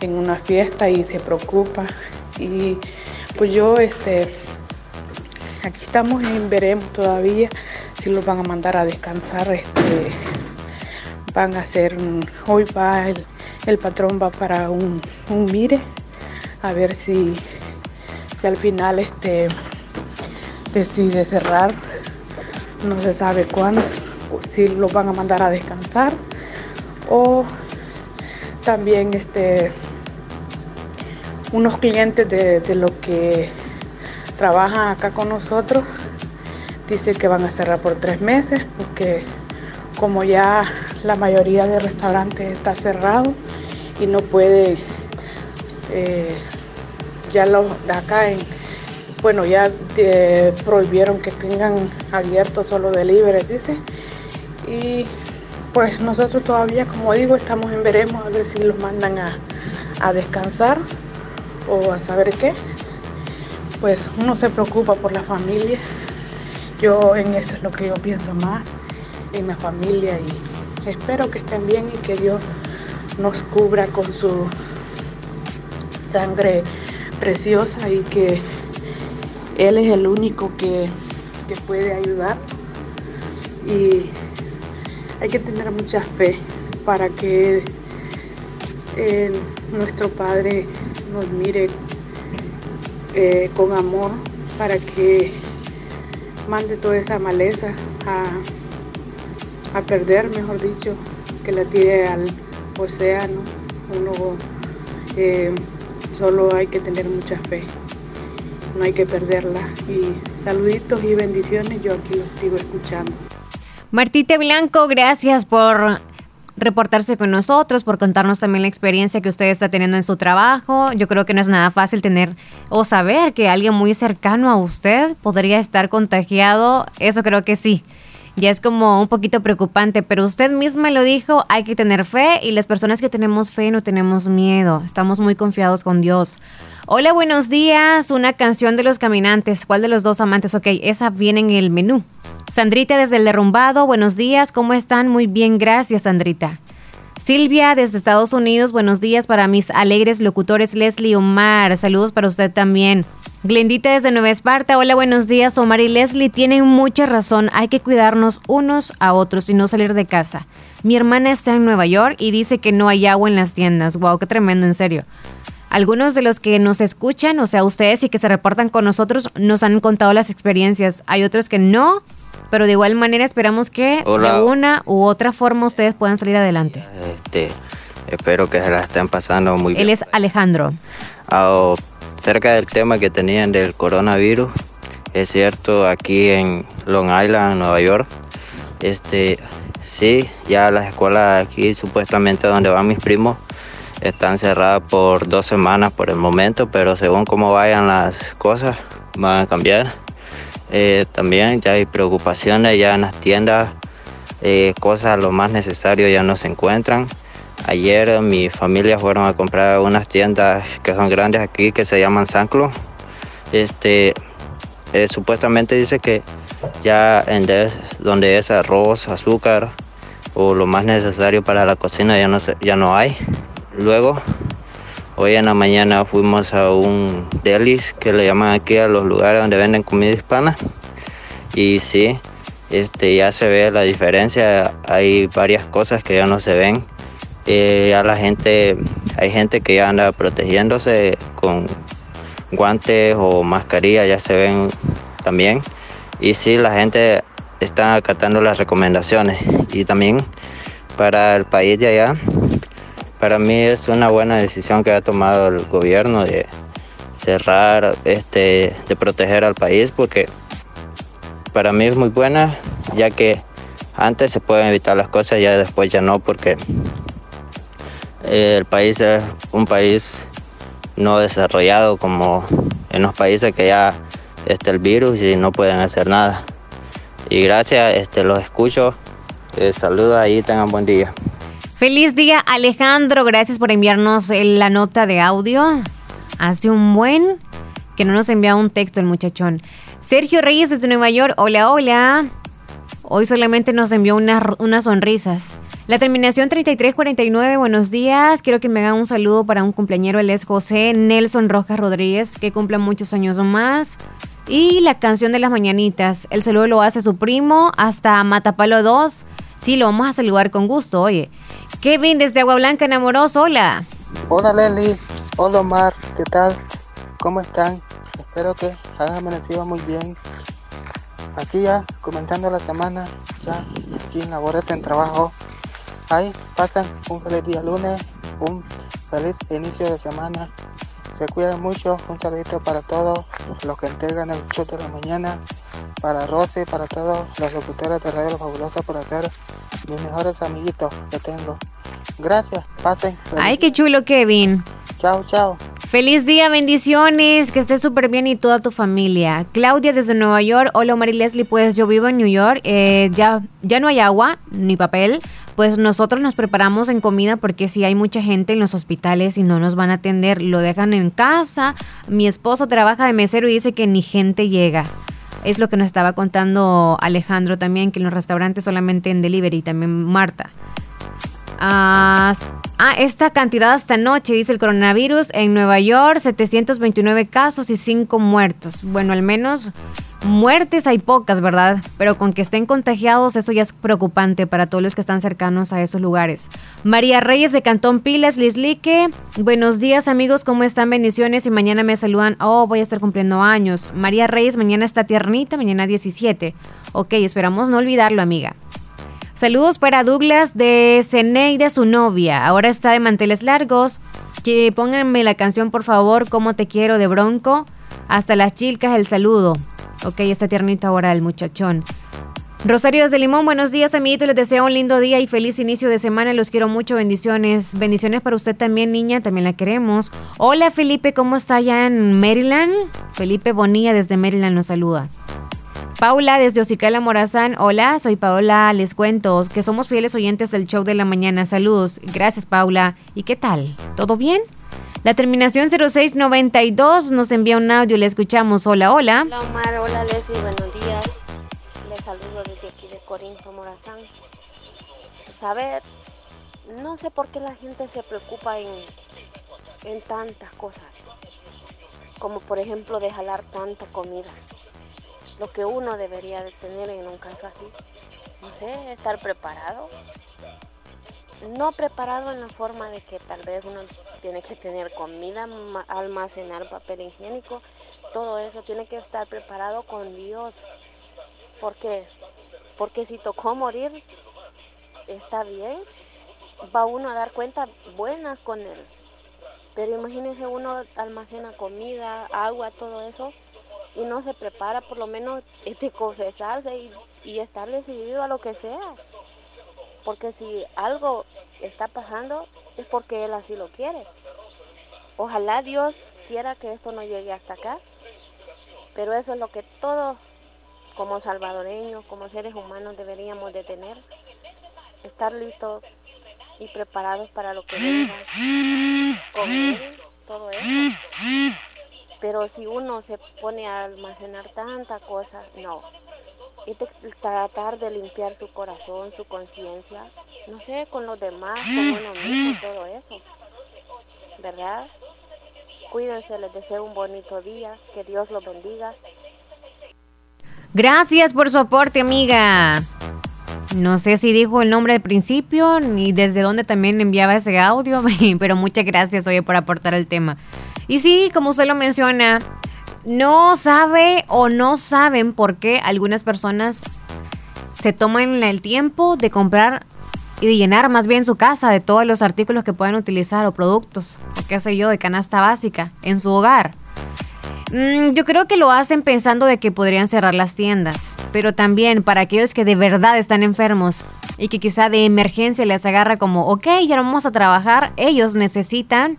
en una fiesta y se preocupa. Y pues yo, este, aquí estamos en veremos todavía si los van a mandar a descansar. Este, van a hacer, hoy va el, el patrón va para un, un mire a ver si, al final este decide cerrar. No se sabe cuándo, si lo van a mandar a descansar o también este unos clientes de, de lo que trabajan acá con nosotros dicen que van a cerrar por tres meses porque como ya la mayoría de restaurantes está cerrado y no puede eh, ya los de acá en, bueno, ya eh, prohibieron que tengan abierto solo delivery, dice. Y pues nosotros todavía, como digo, estamos en veremos a ver si los mandan a, descansar o a saber qué, pues uno se preocupa por la familia. Yo en eso es lo que yo pienso más, en la familia y espero que estén bien y que Dios nos cubra con su sangre preciosa y que Él es el único que, que puede ayudar. Y hay que tener mucha fe para que eh, nuestro Padre nos mire eh, con amor, para que mande toda esa maleza a, a perder, mejor dicho, que la tire al océano. Uno eh, solo hay que tener mucha fe, no hay que perderla. Y saluditos y bendiciones, yo aquí sigo escuchando. Martita Blanco, gracias por reportarse con nosotros, por contarnos también la experiencia que usted está teniendo en su trabajo. Yo creo que no es nada fácil tener o saber que alguien muy cercano a usted podría estar contagiado. Eso creo que sí. Ya es como un poquito preocupante, pero usted misma lo dijo, hay que tener fe y las personas que tenemos fe no tenemos miedo, estamos muy confiados con Dios. Hola, buenos días, una canción de los caminantes, ¿cuál de los dos amantes? Ok, esa viene en el menú. Sandrita desde el derrumbado, buenos días, ¿cómo están? Muy bien, gracias Sandrita. Silvia desde Estados Unidos, buenos días para mis alegres locutores Leslie Omar, saludos para usted también. Glendita desde Nueva Esparta, hola, buenos días Omar y Leslie, tienen mucha razón, hay que cuidarnos unos a otros y no salir de casa. Mi hermana está en Nueva York y dice que no hay agua en las tiendas, wow, qué tremendo, en serio. Algunos de los que nos escuchan, o sea, ustedes y que se reportan con nosotros, nos han contado las experiencias. Hay otros que no, pero de igual manera esperamos que de una u otra forma ustedes puedan salir adelante. Este, espero que se la estén pasando muy bien. Él es Alejandro. Ah, cerca del tema que tenían del coronavirus, es cierto, aquí en Long Island, Nueva York, este, sí, ya las escuelas aquí supuestamente donde van mis primos están cerradas por dos semanas por el momento, pero según cómo vayan las cosas van a cambiar. Eh, también ya hay preocupaciones ya en las tiendas, eh, cosas lo más necesario ya no se encuentran. Ayer mi familia fueron a comprar unas tiendas que son grandes aquí que se llaman Sanclo. Este, eh, supuestamente dice que ya en donde es arroz, azúcar o lo más necesario para la cocina ya no, ya no hay. Luego Hoy en la mañana fuimos a un delis que le llaman aquí a los lugares donde venden comida hispana. Y sí, este, ya se ve la diferencia. Hay varias cosas que ya no se ven. Eh, ya la gente, hay gente que ya anda protegiéndose con guantes o mascarilla, ya se ven también. Y sí, la gente está acatando las recomendaciones. Y también para el país de allá, para mí es una buena decisión que ha tomado el gobierno de cerrar, este, de proteger al país, porque para mí es muy buena, ya que antes se pueden evitar las cosas, ya después ya no, porque el país es un país no desarrollado como en los países que ya está el virus y no pueden hacer nada. Y gracias, este, los escucho. Eh, saludos ahí, tengan buen día. Feliz día Alejandro, gracias por enviarnos la nota de audio. Hace un buen que no nos envía un texto el muchachón. Sergio Reyes desde Nueva York, hola, hola. Hoy solamente nos envió unas sonrisas. La terminación 3349, buenos días. Quiero que me hagan un saludo para un cumpleañero, él es José Nelson Rojas Rodríguez, que cumple muchos años más. Y la canción de las mañanitas, el saludo lo hace su primo hasta Matapalo 2. Sí, lo vamos a saludar con gusto, oye. Kevin desde Agua Blanca Enamoroso, hola. Hola Leli, hola Omar, ¿qué tal? ¿Cómo están? Espero que hayan amanecido muy bien. Aquí ya, comenzando la semana, ya aquí en labores en trabajo. Ahí pasan un feliz día lunes, un feliz inicio de semana. Se cuidan mucho, un saludito para todos los que entregan el show de la mañana, para Rosy, para todos los locutores de Radio Fabulosa por hacer mis mejores amiguitos que tengo. Gracias, pasen. Ay, qué chulo, Kevin. Chao, chao. Feliz día, bendiciones, que estés súper bien y toda tu familia. Claudia desde Nueva York, hola Mari Leslie, pues yo vivo en New York, eh, ya, ya no hay agua ni papel pues nosotros nos preparamos en comida porque si hay mucha gente en los hospitales y no nos van a atender, lo dejan en casa. Mi esposo trabaja de mesero y dice que ni gente llega. Es lo que nos estaba contando Alejandro también, que en los restaurantes solamente en delivery, también Marta. Ah, esta cantidad hasta anoche, dice el coronavirus. En Nueva York, 729 casos y 5 muertos. Bueno, al menos muertes hay pocas, ¿verdad? Pero con que estén contagiados, eso ya es preocupante para todos los que están cercanos a esos lugares. María Reyes de Cantón Pilas, Lislique. Buenos días, amigos, ¿cómo están? Bendiciones. Y mañana me saludan. Oh, voy a estar cumpliendo años. María Reyes, mañana está tiernita, mañana 17. Ok, esperamos no olvidarlo, amiga. Saludos para Douglas de Ceneida, su novia. Ahora está de manteles largos. Que pónganme la canción, por favor, Cómo te quiero de Bronco. Hasta las chilcas, el saludo. Ok, está tiernito ahora el muchachón. Rosario de Limón, buenos días, amiguitos. Les deseo un lindo día y feliz inicio de semana. Los quiero mucho. Bendiciones. Bendiciones para usted también, niña. También la queremos. Hola, Felipe. ¿Cómo está allá en Maryland? Felipe Bonilla desde Maryland nos saluda. Paula desde Ocicala Morazán. Hola, soy Paola. Les cuento que somos fieles oyentes del show de la mañana. Saludos. Gracias, Paula. ¿Y qué tal? ¿Todo bien? La terminación 0692 nos envía un audio. Le escuchamos. Hola, hola. Hola, Omar. Hola, Leslie. Buenos días. Les saludo desde aquí de Corinto, Morazán. Saber, no sé por qué la gente se preocupa en, en tantas cosas. Como por ejemplo de jalar tanta comida lo que uno debería de tener en un caso así. No sé, estar preparado. No preparado en la forma de que tal vez uno tiene que tener comida, almacenar papel higiénico, todo eso tiene que estar preparado con Dios. ¿Por qué? Porque si tocó morir, está bien, va uno a dar cuenta buenas con él. Pero imagínese uno almacena comida, agua, todo eso, y no se prepara por lo menos este, confesarse y, y estar decidido a lo que sea. Porque si algo está pasando es porque Él así lo quiere. Ojalá Dios quiera que esto no llegue hasta acá. Pero eso es lo que todos como salvadoreños, como seres humanos deberíamos de tener. Estar listos y preparados para lo que venga. Comer, todo eso. Pero si uno se pone a almacenar tanta cosa, no. Y tratar de limpiar su corazón, su conciencia, no sé, con los demás, con uno mismo, todo eso. ¿Verdad? Cuídense, les deseo un bonito día, que Dios los bendiga. Gracias por su aporte, amiga. No sé si dijo el nombre al principio ni desde dónde también enviaba ese audio, pero muchas gracias, oye, por aportar el tema. Y sí, como usted lo menciona, no sabe o no saben por qué algunas personas se toman el tiempo de comprar y de llenar más bien su casa de todos los artículos que pueden utilizar o productos, qué sé yo, de canasta básica en su hogar. Mm, yo creo que lo hacen pensando de que podrían cerrar las tiendas, pero también para aquellos que de verdad están enfermos y que quizá de emergencia les agarra como, ok, ya no vamos a trabajar, ellos necesitan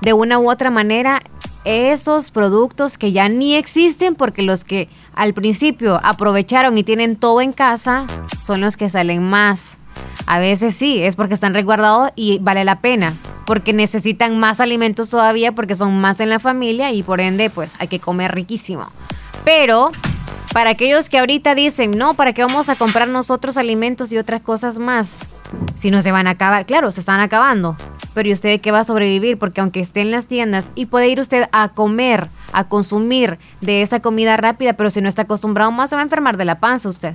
de una u otra manera esos productos que ya ni existen porque los que al principio aprovecharon y tienen todo en casa son los que salen más. A veces sí, es porque están resguardados y vale la pena, porque necesitan más alimentos todavía porque son más en la familia y por ende pues hay que comer riquísimo. Pero para aquellos que ahorita dicen, no, ¿para qué vamos a comprar nosotros alimentos y otras cosas más? Si no se van a acabar, claro, se están acabando. Pero ¿y usted qué va a sobrevivir? Porque aunque esté en las tiendas y puede ir usted a comer, a consumir de esa comida rápida, pero si no está acostumbrado más se va a enfermar de la panza usted.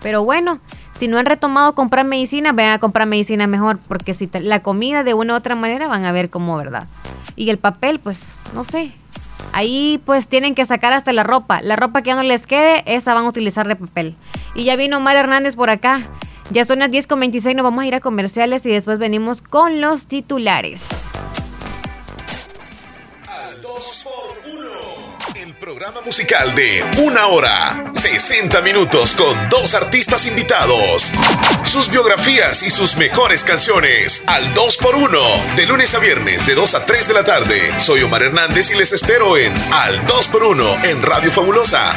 Pero bueno, si no han retomado comprar medicina, vayan a comprar medicina mejor, porque si la comida de una u otra manera van a ver cómo, ¿verdad? Y el papel, pues, no sé. Ahí pues tienen que sacar hasta la ropa. La ropa que ya no les quede, esa van a utilizar de papel. Y ya vino Omar Hernández por acá. Ya son las 10 con 26, nos vamos a ir a comerciales y después venimos con los titulares. Programa musical de una hora, 60 minutos con dos artistas invitados. Sus biografías y sus mejores canciones. Al 2 por 1 de lunes a viernes de 2 a 3 de la tarde. Soy Omar Hernández y les espero en Al 2 por 1 en Radio Fabulosa.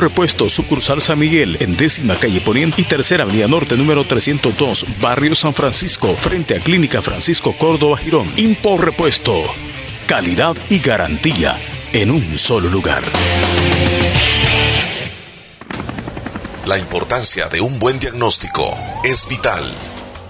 Repuesto, sucursal San Miguel, en décima calle Poniente y tercera avenida norte, número 302, barrio San Francisco, frente a Clínica Francisco Córdoba Girón. Impor Repuesto. Calidad y garantía en un solo lugar. La importancia de un buen diagnóstico es vital.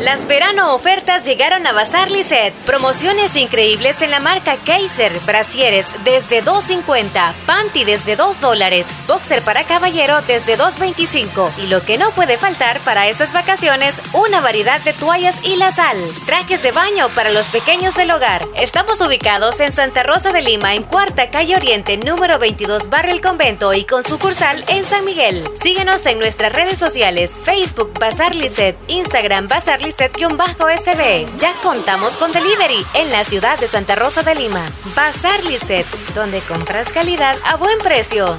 Las verano ofertas llegaron a Bazar Lisset. Promociones increíbles en la marca Kaiser. Brasieres desde 2.50. Panty desde 2 dólares. Boxer para caballero desde 2.25. Y lo que no puede faltar para estas vacaciones, una variedad de toallas y la sal. Trajes de baño para los pequeños del hogar. Estamos ubicados en Santa Rosa de Lima, en Cuarta Calle Oriente, número 22, Barrio El Convento y con sucursal en San Miguel. Síguenos en nuestras redes sociales, Facebook Bazar Lisset, Instagram Bazar Lisset-SB. Ya contamos con delivery en la ciudad de Santa Rosa de Lima. Bazar Lisset, donde compras calidad a buen precio.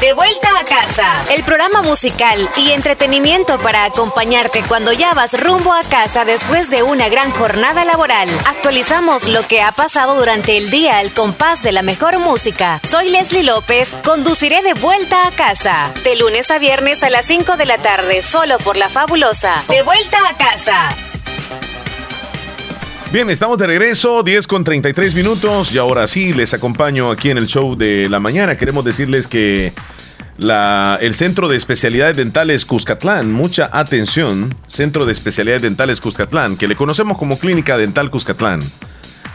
De vuelta a casa. El programa musical y entretenimiento para acompañarte cuando ya vas rumbo a casa después de una gran jornada laboral. Actualizamos lo que ha pasado durante el día al compás de la mejor música. Soy Leslie López, conduciré de vuelta a casa. De lunes a viernes a las 5 de la tarde, solo por la fabulosa. De vuelta a casa. Bien, estamos de regreso, 10 con 33 minutos y ahora sí les acompaño aquí en el show de la mañana. Queremos decirles que la, el Centro de Especialidades Dentales Cuscatlán, mucha atención, Centro de Especialidades Dentales Cuscatlán, que le conocemos como Clínica Dental Cuscatlán.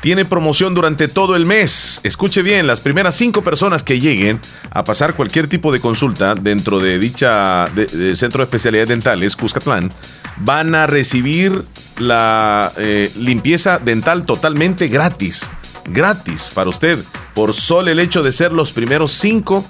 Tiene promoción durante todo el mes. Escuche bien, las primeras cinco personas que lleguen a pasar cualquier tipo de consulta dentro de dicha Centro de Especialidades Dentales Cuscatlán van a recibir la eh, limpieza dental totalmente gratis. Gratis para usted. Por solo el hecho de ser los primeros cinco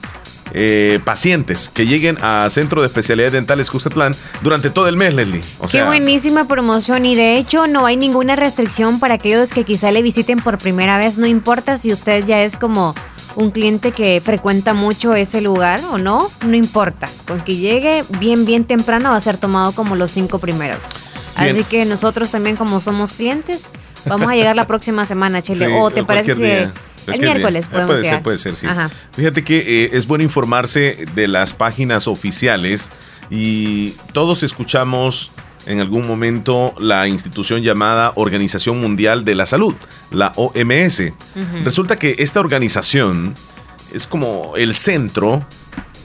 eh, pacientes que lleguen a Centro de Especialidades Dentales Cuscatlán durante todo el mes, Leslie. O Qué sea, buenísima promoción y de hecho no hay ninguna restricción para aquellos que quizá le visiten por primera vez. No importa si usted ya es como un cliente que frecuenta mucho ese lugar o no, no importa. Con que llegue bien, bien temprano va a ser tomado como los cinco primeros. Bien. Así que nosotros también como somos clientes, vamos a llegar la próxima semana, Chile. Sí, o te parece día, el miércoles. Eh, podemos Puede llegar. ser, puede ser, sí. Ajá. Fíjate que eh, es bueno informarse de las páginas oficiales y todos escuchamos en algún momento la institución llamada Organización Mundial de la Salud, la OMS. Resulta que esta organización es como el centro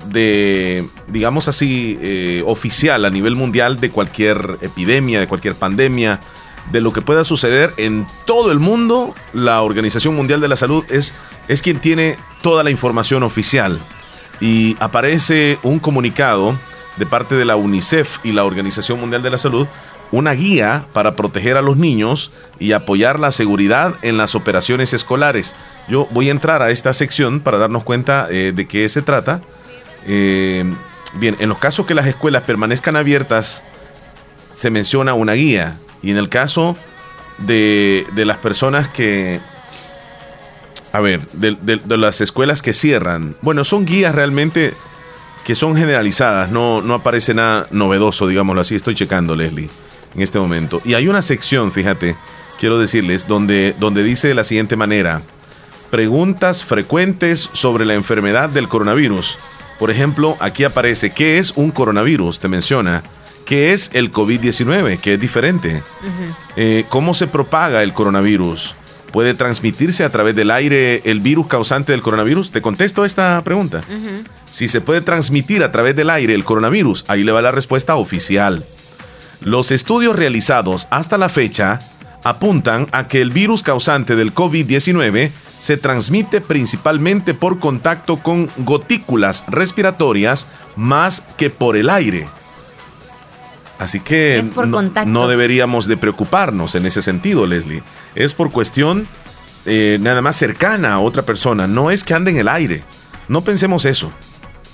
de, digamos así, eh, oficial a nivel mundial de cualquier epidemia, de cualquier pandemia, de lo que pueda suceder en todo el mundo, la Organización Mundial de la Salud es, es quien tiene toda la información oficial. Y aparece un comunicado de parte de la UNICEF y la Organización Mundial de la Salud, una guía para proteger a los niños y apoyar la seguridad en las operaciones escolares. Yo voy a entrar a esta sección para darnos cuenta eh, de qué se trata. Eh, bien, en los casos que las escuelas permanezcan abiertas, se menciona una guía. Y en el caso de, de las personas que... A ver, de, de- de las escuelas que cierran. Bueno, son guías realmente que son generalizadas. No, no aparece nada novedoso, digámoslo así. Estoy checando, Leslie, en este momento. Y hay una sección, fíjate, quiero decirles, donde, donde dice de la siguiente manera. Preguntas frecuentes sobre la enfermedad del coronavirus. Por ejemplo, aquí aparece, ¿qué es un coronavirus? Te menciona. ¿Qué es el COVID-19? Que es diferente. Eh, ¿Cómo se propaga el coronavirus? ¿Puede transmitirse a través del aire el virus causante del coronavirus? Te contesto esta pregunta. Si se puede transmitir a través del aire el coronavirus, ahí le va la respuesta oficial. Los estudios realizados hasta la fecha apuntan a que el virus causante del COVID-19 se transmite principalmente por contacto con gotículas respiratorias más que por el aire. Así que no, deberíamos de preocuparnos en ese sentido, Leslie. Es por cuestión eh, nada más cercana a otra persona. No es que ande en el aire. No pensemos eso.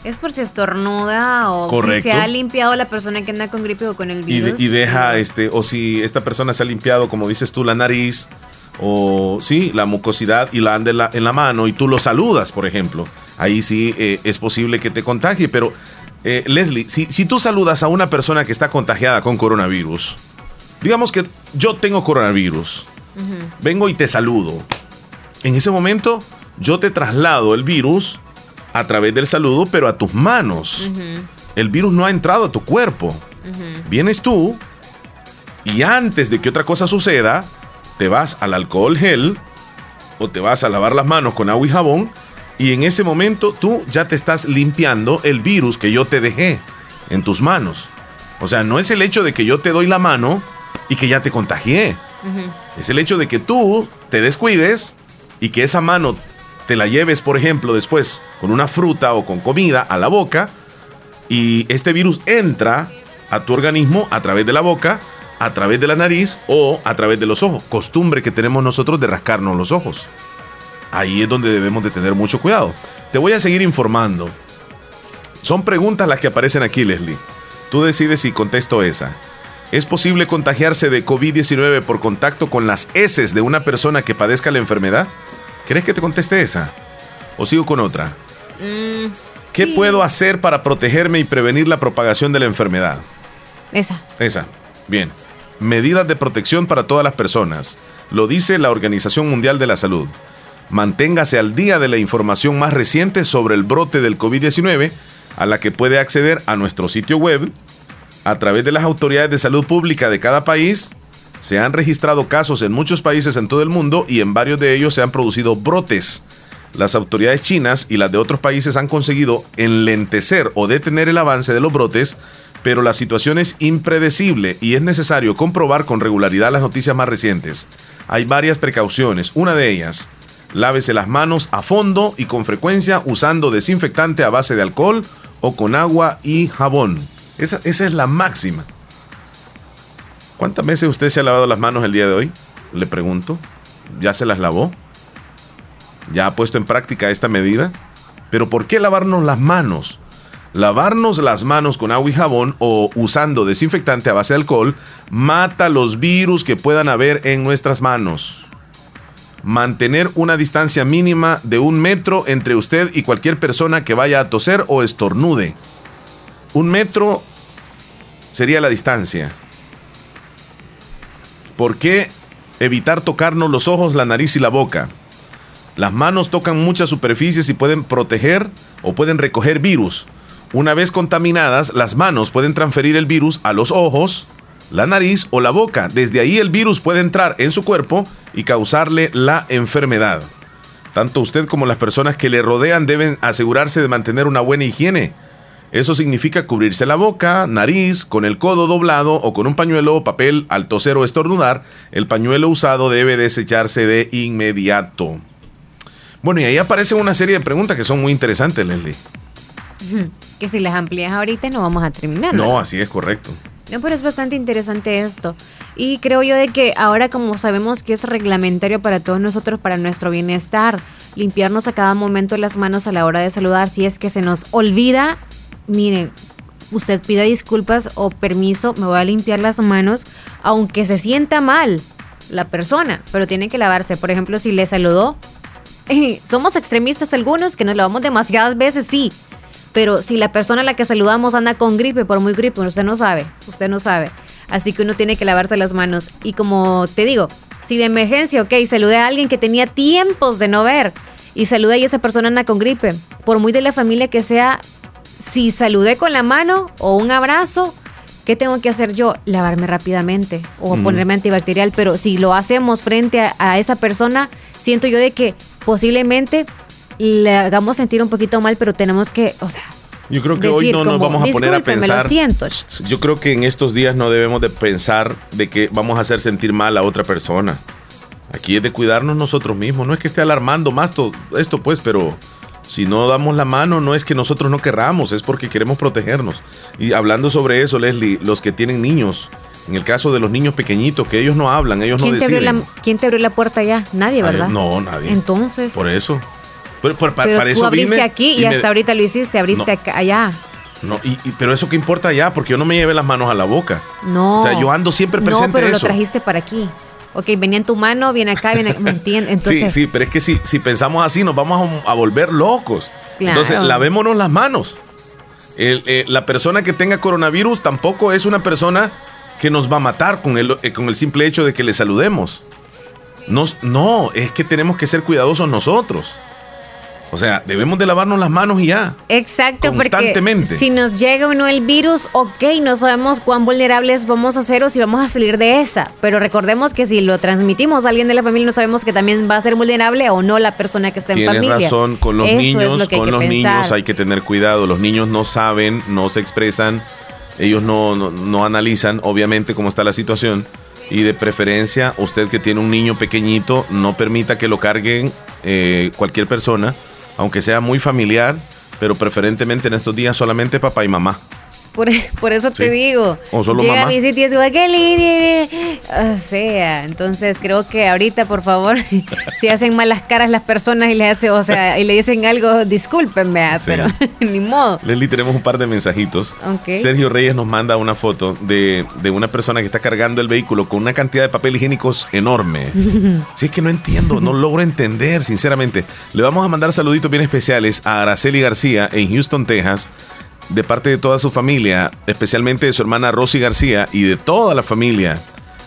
Es por si estornuda o si se ha limpiado la persona que anda con gripe o con el y, de- virus. y deja este o si esta persona se ha limpiado como dices tú la nariz o sí la mucosidad y la anda en la, en la mano y tú lo saludas por ejemplo. Ahí sí eh, es posible que te contagie pero eh, Leslie si, si tú saludas a una persona que está contagiada con coronavirus digamos que yo tengo coronavirus vengo y te saludo. En ese momento yo te traslado el virus a través del saludo pero a tus manos. El virus no ha entrado a tu cuerpo. Vienes tú y antes de que otra cosa suceda, te vas al alcohol gel o te vas a lavar las manos con agua y jabón y en ese momento tú ya te estás limpiando el virus que yo te dejé en tus manos. O sea, no es el hecho de que yo te doy la mano y que ya te contagié. Es el hecho de que tú te descuides y que esa mano te la lleves, por ejemplo, después con una fruta o con comida a la boca y este virus entra a tu organismo a través de la boca, a través de la nariz o a través de los ojos. Costumbre que tenemos nosotros de rascarnos los ojos. Ahí es donde debemos de tener mucho cuidado. Te voy a seguir informando. Son preguntas las que aparecen aquí, Leslie. Tú decides si contesto esa. ¿Es posible contagiarse de COVID-19 por contacto con las heces de una persona que padezca la enfermedad? ¿Crees que te conteste esa? ¿O sigo con otra? Mm, ¿Qué sí. puedo hacer para protegerme y prevenir la propagación de la enfermedad? Esa. Esa. Bien. Medidas de protección para todas las personas. Lo dice la Organización Mundial de la Salud. Manténgase al día de la información más reciente sobre el brote del COVID-19, a la que puede acceder a nuestro sitio web. A través de las autoridades de salud pública de cada país, se han registrado casos en muchos países en todo el mundo y en varios de ellos se han producido brotes. Las autoridades chinas y las de otros países han conseguido enlentecer o detener el avance de los brotes, pero la situación es impredecible y es necesario comprobar con regularidad las noticias más recientes. Hay varias precauciones. Una de ellas, lávese las manos a fondo y con frecuencia usando desinfectante a base de alcohol o con agua y jabón. Esa, esa es la máxima. ¿Cuántas veces usted se ha lavado las manos el día de hoy? Le pregunto. ¿Ya se las lavó? ¿Ya ha puesto en práctica esta medida? Pero ¿por qué lavarnos las manos? Lavarnos las manos con agua y jabón o usando desinfectante a base de alcohol mata los virus que puedan haber en nuestras manos. Mantener una distancia mínima de un metro entre usted y cualquier persona que vaya a toser o estornude. Un metro sería la distancia. ¿Por qué evitar tocarnos los ojos, la nariz y la boca? Las manos tocan muchas superficies y pueden proteger o pueden recoger virus. Una vez contaminadas, las manos pueden transferir el virus a los ojos, la nariz o la boca. Desde ahí el virus puede entrar en su cuerpo y causarle la enfermedad. Tanto usted como las personas que le rodean deben asegurarse de mantener una buena higiene. Eso significa cubrirse la boca, nariz, con el codo doblado o con un pañuelo o papel al toser o estornudar. El pañuelo usado debe desecharse de inmediato. Bueno, y ahí aparecen una serie de preguntas que son muy interesantes, Leslie. Que si las amplías ahorita no vamos a terminar. No, así es correcto. No, pero es bastante interesante esto. Y creo yo de que ahora como sabemos que es reglamentario para todos nosotros, para nuestro bienestar, limpiarnos a cada momento las manos a la hora de saludar, si es que se nos olvida, miren, usted pida disculpas o permiso, me voy a limpiar las manos, aunque se sienta mal la persona, pero tiene que lavarse. Por ejemplo, si le saludó, somos extremistas algunos que nos lavamos demasiadas veces, sí. Pero si la persona a la que saludamos anda con gripe, por muy gripe, usted no sabe, usted no sabe. Así que uno tiene que lavarse las manos. Y como te digo, si de emergencia, ok, saludé a alguien que tenía tiempos de no ver y saludé y esa persona anda con gripe, por muy de la familia que sea, si saludé con la mano o un abrazo, ¿qué tengo que hacer yo? Lavarme rápidamente o Mm. ponerme antibacterial. Pero si lo hacemos frente a, a esa persona, siento yo de que posiblemente le hagamos sentir un poquito mal, pero tenemos que, o sea, Yo creo que hoy no nos vamos a poner a "Discúlpeme, pensar. Yo creo que en estos días no debemos de pensar de que vamos a hacer sentir mal a otra persona. Aquí es de cuidarnos nosotros mismos. No es que esté alarmando más to- esto, pues, pero si no damos la mano, no es que nosotros no querramos, es porque queremos protegernos. Y hablando sobre eso, Leslie, los que tienen niños, en el caso de los niños pequeñitos, que ellos no hablan, ellos no ¿Quién te, abrió deciden. la, ¿Quién te abrió la puerta ya? Nadie, ¿verdad? Ay, no, nadie. Entonces, Por eso. Pero, pero pa- pero para tú eso abriste vine aquí y, y me- hasta ahorita lo hiciste, abriste No. acá- allá. No, y, y- pero eso qué importa ya, porque yo no me llevé las manos a la boca. No. O sea, yo ando siempre presente No, pero lo trajiste para aquí. Ok, venía en tu mano, viene acá, viene ¿me entiendes? Entonces, sí, sí, pero es que si, si pensamos así nos vamos a, a volver locos. Claro. Entonces, lavémonos las manos. El- eh, la persona que tenga coronavirus tampoco es una persona que nos va a matar con el, eh, con el simple hecho de que le saludemos. Nos- no, es que tenemos que ser cuidadosos nosotros. O sea, debemos de lavarnos las manos y ya. Exacto, porque Constantemente. si nos llega o no el virus, ok, no sabemos cuán vulnerables vamos a ser o si vamos a salir de esa. Pero recordemos que si lo transmitimos a alguien de la familia, no sabemos que también va a ser vulnerable o no la persona que está en Tienes familia. razón, con los Eso niños, lo con los pensar. niños hay que tener cuidado. Los niños no saben, no se expresan, ellos no, no, no analizan, obviamente, cómo está la situación. Y de preferencia, usted que tiene un niño pequeñito, no permita que lo carguen eh, cualquier persona, aunque sea muy familiar, pero preferentemente en estos días solamente papá y mamá. Por, por eso te digo. O solo Llega mamá. a mi sitio y como, qué lindo. O sea, entonces creo que ahorita, por favor, si hacen malas caras las personas y le hace, o sea, y le dicen algo, discúlpenme, ah, Sí. pero ni modo. Leslie, tenemos un par de mensajitos. Sergio Reyes nos manda una foto de, de una persona que está cargando el vehículo con una cantidad de papel higiénicos enorme. Si es que no entiendo, no logro entender, sinceramente. Le vamos a mandar saluditos bien especiales a Araceli García en Houston, Texas, de parte de toda su familia, especialmente de su hermana Rosy García y de toda la familia.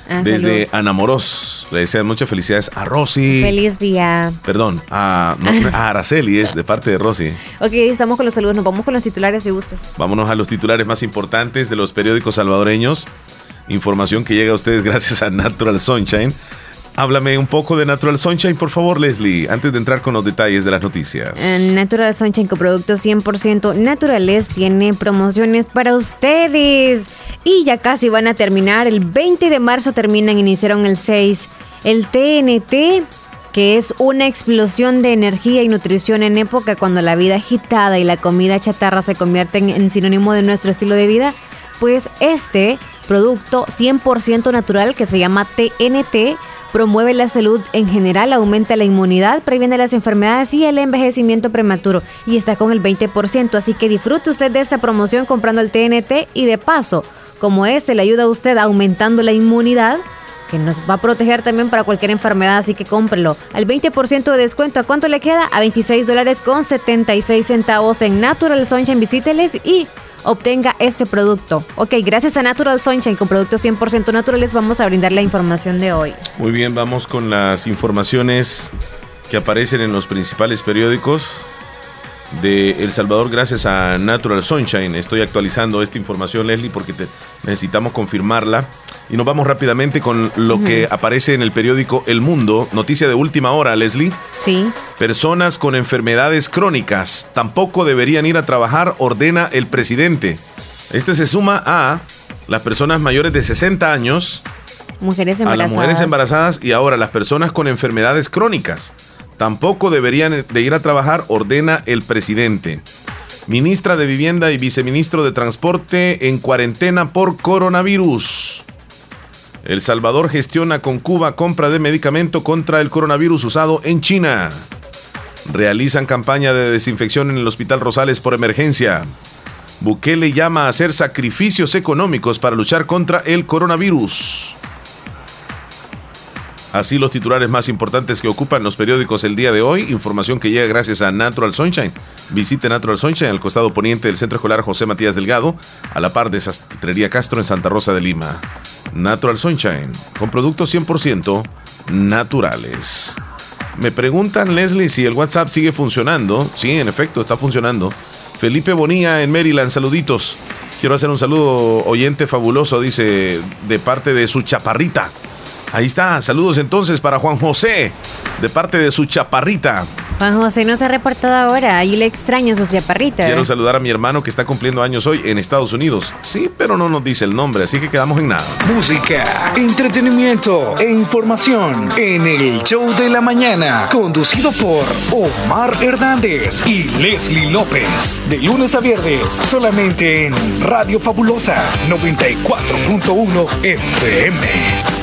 Ah, desde saludos. Anamoros. Le desean muchas felicidades a Rosy. Feliz día. Perdón, a, no, a Araceli es de parte de Rosy. Ok, estamos con los saludos. Nos vamos con los titulares si gustas. Vámonos a los titulares más importantes de los periódicos salvadoreños. Información que llega a ustedes gracias a Natural Sunshine. Háblame un poco de Natural Sunshine, por favor, Leslie, antes de entrar con los detalles de las noticias. Eh, Natural Sunshine con productos 100% naturales tiene promociones para ustedes. Y ya casi van a terminar. El 20 de marzo terminan, iniciaron el 6. El TNT, que es una explosión de energía y nutrición en época cuando la vida agitada y la comida chatarra se convierten en sinónimo de nuestro estilo de vida. Pues este producto 100% natural que se llama TNT promueve la salud en general, aumenta la inmunidad, previene las enfermedades y el envejecimiento prematuro. Y está con el 20%, así que disfrute usted de esta promoción comprando el TNT y de paso, como este le ayuda a usted aumentando la inmunidad, que nos va a proteger también para cualquier enfermedad, así que cómprelo. Al 20% de descuento, ¿a cuánto le queda? A 26 dólares con 76 centavos en Natural Sunshine. Visíteles y obtenga este producto. Ok, gracias a Natural Sunshine con productos 100% naturales vamos a brindar la información de hoy. Muy bien, vamos con las informaciones que aparecen en los principales periódicos de El Salvador gracias a Natural Sunshine. Estoy actualizando esta información, Leslie, porque te- necesitamos confirmarla. Y nos vamos rápidamente con lo que aparece en el periódico El Mundo. Noticia de última hora, Leslie. Sí. Personas con enfermedades crónicas tampoco deberían ir a trabajar, ordena el presidente. Este se suma a las personas mayores de 60 años, Mujeres a embarazadas. las mujeres embarazadas y ahora las personas con enfermedades crónicas. Tampoco deberían de ir a trabajar, ordena el presidente. Ministra de Vivienda y viceministro de Transporte en cuarentena por coronavirus. El Salvador gestiona con Cuba compra de medicamento contra el coronavirus usado en China. Realizan campaña de desinfección en el Hospital Rosales por emergencia. Bukele llama a hacer sacrificios económicos para luchar contra el coronavirus. Así los titulares más importantes que ocupan los periódicos el día de hoy. Información que llega gracias a Natural Sunshine. Visite Natural Sunshine al costado poniente del Centro Escolar José Matías Delgado, a la par de Sastrería Castro en Santa Rosa de Lima. Natural Sunshine, con productos 100% naturales. Me preguntan, Leslie, si el WhatsApp sigue funcionando. Sí, en efecto, está funcionando. Felipe Bonilla en Maryland, saluditos. Quiero hacer un saludo oyente fabuloso, dice, de parte de su chaparrita. Ahí está, saludos entonces para Juan José, de parte de su chaparrita. Juan José no se ha reportado ahora. Ahí le extraño sus chaparritas. Quiero saludar a mi hermano que está cumpliendo años hoy en Estados Unidos. Sí, pero no nos dice el nombre, así que quedamos en nada. Música, entretenimiento e información en el show de la mañana, conducido por Omar Hernández y Leslie López. De lunes a viernes, solamente en Radio Fabulosa 94.1 FM.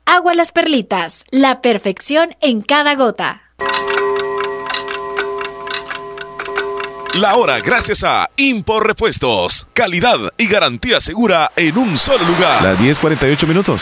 agua las perlitas, la perfección en cada gota. La hora gracias a Impor Repuestos. Calidad y garantía segura en un solo lugar. Las 10.48 minutos.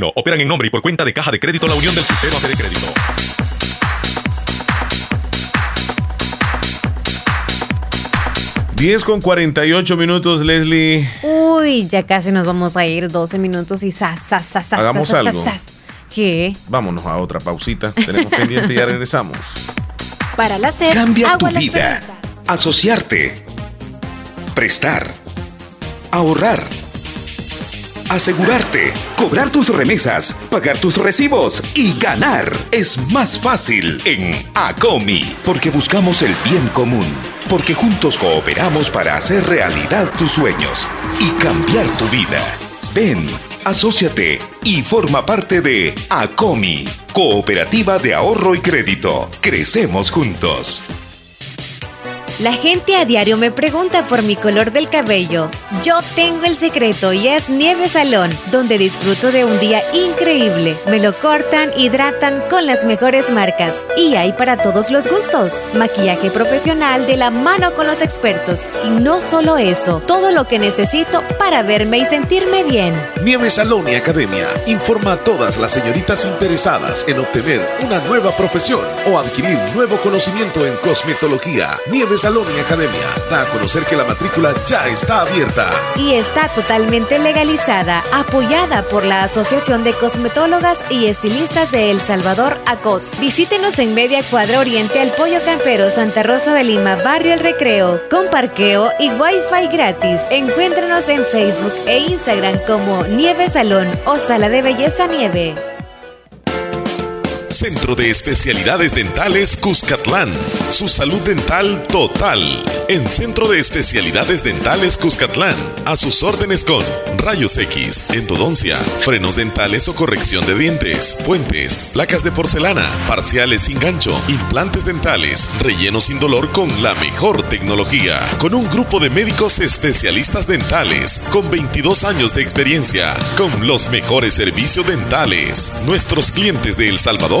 operan en nombre y por cuenta de Caja de Crédito La Unión del Sistema Fede Crédito. 10 con 48 minutos, Leslie. Uy, ya casi nos vamos a ir 12 minutos y sas, sas, sas, sas, Hagamos sas, algo. sas, sas. ¿Qué? Vámonos a otra pausita. Tenemos pendiente y ya regresamos. Para la sed, Cambia tu vida. Asociarte. Prestar. Ahorrar. Asegurarte. Cobrar tus remesas. Pagar tus recibos. Y ganar. Es más fácil en ACOMI. Porque buscamos el bien común. Porque juntos cooperamos para hacer realidad tus sueños. Y cambiar tu vida. Ven, asóciate y forma parte de ACOMI. Cooperativa de Ahorro y Crédito. Crecemos juntos. La gente a diario me pregunta por mi color del cabello. Yo tengo el secreto y es Nieve Salón, donde disfruto de un día increíble. Me lo cortan, hidratan con las mejores marcas y hay para todos los gustos. Maquillaje profesional de la mano con los expertos. Y no solo eso, todo lo que necesito para verme y sentirme bien. Nieve Salón y Academia informa a todas las señoritas interesadas en obtener una nueva profesión o adquirir nuevo conocimiento en cosmetología. Nieve Salón y Academia da a conocer que la matrícula ya está abierta. y está totalmente legalizada, apoyada por la Asociación de Cosmetólogas y Estilistas de El Salvador, ACOS. Visítenos en Media Cuadra Oriente al Pollo Campero, Santa Rosa de Lima, Barrio El Recreo, con parqueo y Wi-Fi gratis. Encuéntranos en Facebook e Instagram como Nieve Salón o Sala de Belleza Nieve. Centro de Especialidades Dentales Cuscatlán. Su salud dental total. En Centro de Especialidades Dentales Cuscatlán. A sus órdenes con rayos X, endodoncia, frenos dentales o corrección de dientes, puentes, placas de porcelana, parciales sin gancho, implantes dentales, relleno sin dolor con la mejor tecnología. Con un grupo de médicos especialistas dentales con 22 años de experiencia. Con los mejores servicios dentales. Nuestros clientes de El Salvador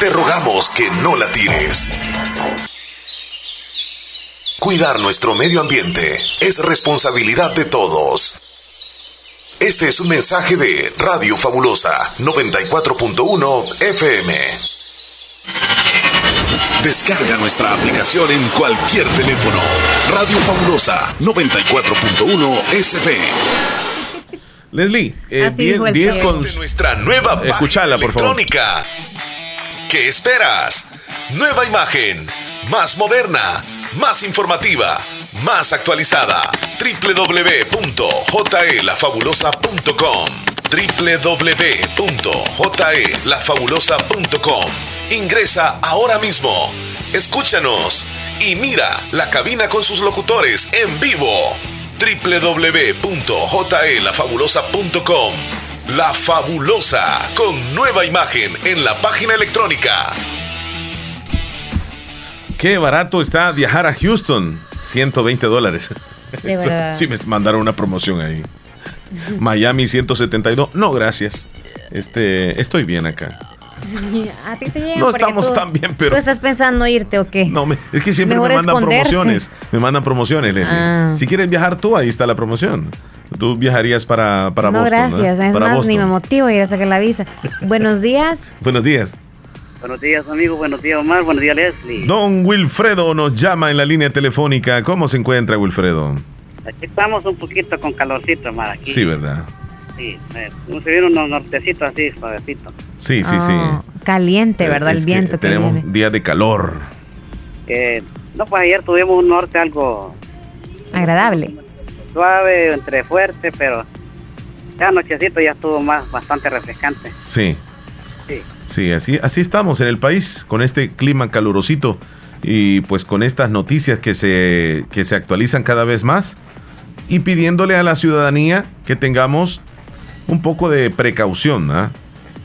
Te rogamos que no la tires. Cuidar nuestro medio ambiente es responsabilidad de todos. Este es un mensaje de Radio Fabulosa 94.1 FM. Descarga nuestra aplicación en cualquier teléfono. Radio Fabulosa 94.1 SF. Leslie, eh, Así 10 dijo el 10 chef. con... De nuestra nueva Escuchala, por favor. electrónica. ¿Qué esperas? Nueva imagen, más moderna, más informativa, más actualizada. www.jelafabulosa.com www.jelafabulosa.com Ingresa ahora mismo. Escúchanos y mira la cabina con sus locutores en vivo. www.jelafabulosa.com La Fabulosa con nueva imagen en la página electrónica. Qué barato está viajar a Houston. 120 dólares. De verdad. Sí, me mandaron una promoción ahí. Miami 172. No, gracias. Este, estoy bien acá. A ti te llega No estamos tú- tan bien, pero- ¿Tú estás pensando irte o qué? No, me- es que siempre Mejor me mandan esconderse. promociones. Me mandan promociones, Leslie. Ah. Si quieres viajar tú, ahí está la promoción. Tú viajarías para, para no, Boston. gracias. Es Para más, Boston. ni me motivo ir a sacar la visa. Buenos días. Buenos días. Buenos días, amigo. Buenos días, Omar. Buenos días, Leslie. Don Wilfredo nos llama en la línea telefónica. ¿Cómo se encuentra, Wilfredo? Aquí estamos un poquito con calorcito, Omar. Aquí. Sí, ¿verdad? Sí, eh, se vieron unos nortecitos así, suavecitos. Sí, sí, Ah, Caliente, sí. ¿verdad? Es el que viento que, Tenemos viene. días de calor. Eh, no, pues ayer tuvimos un norte algo Agradable. Suave, entre fuerte, pero ya anochecito ya estuvo más bastante refrescante. Sí. Sí. Sí, así, así estamos en el país, con este clima calurosito y pues con estas noticias que se, que se actualizan cada vez más y pidiéndole a la ciudadanía que tengamos un poco de precaución, ¿ah?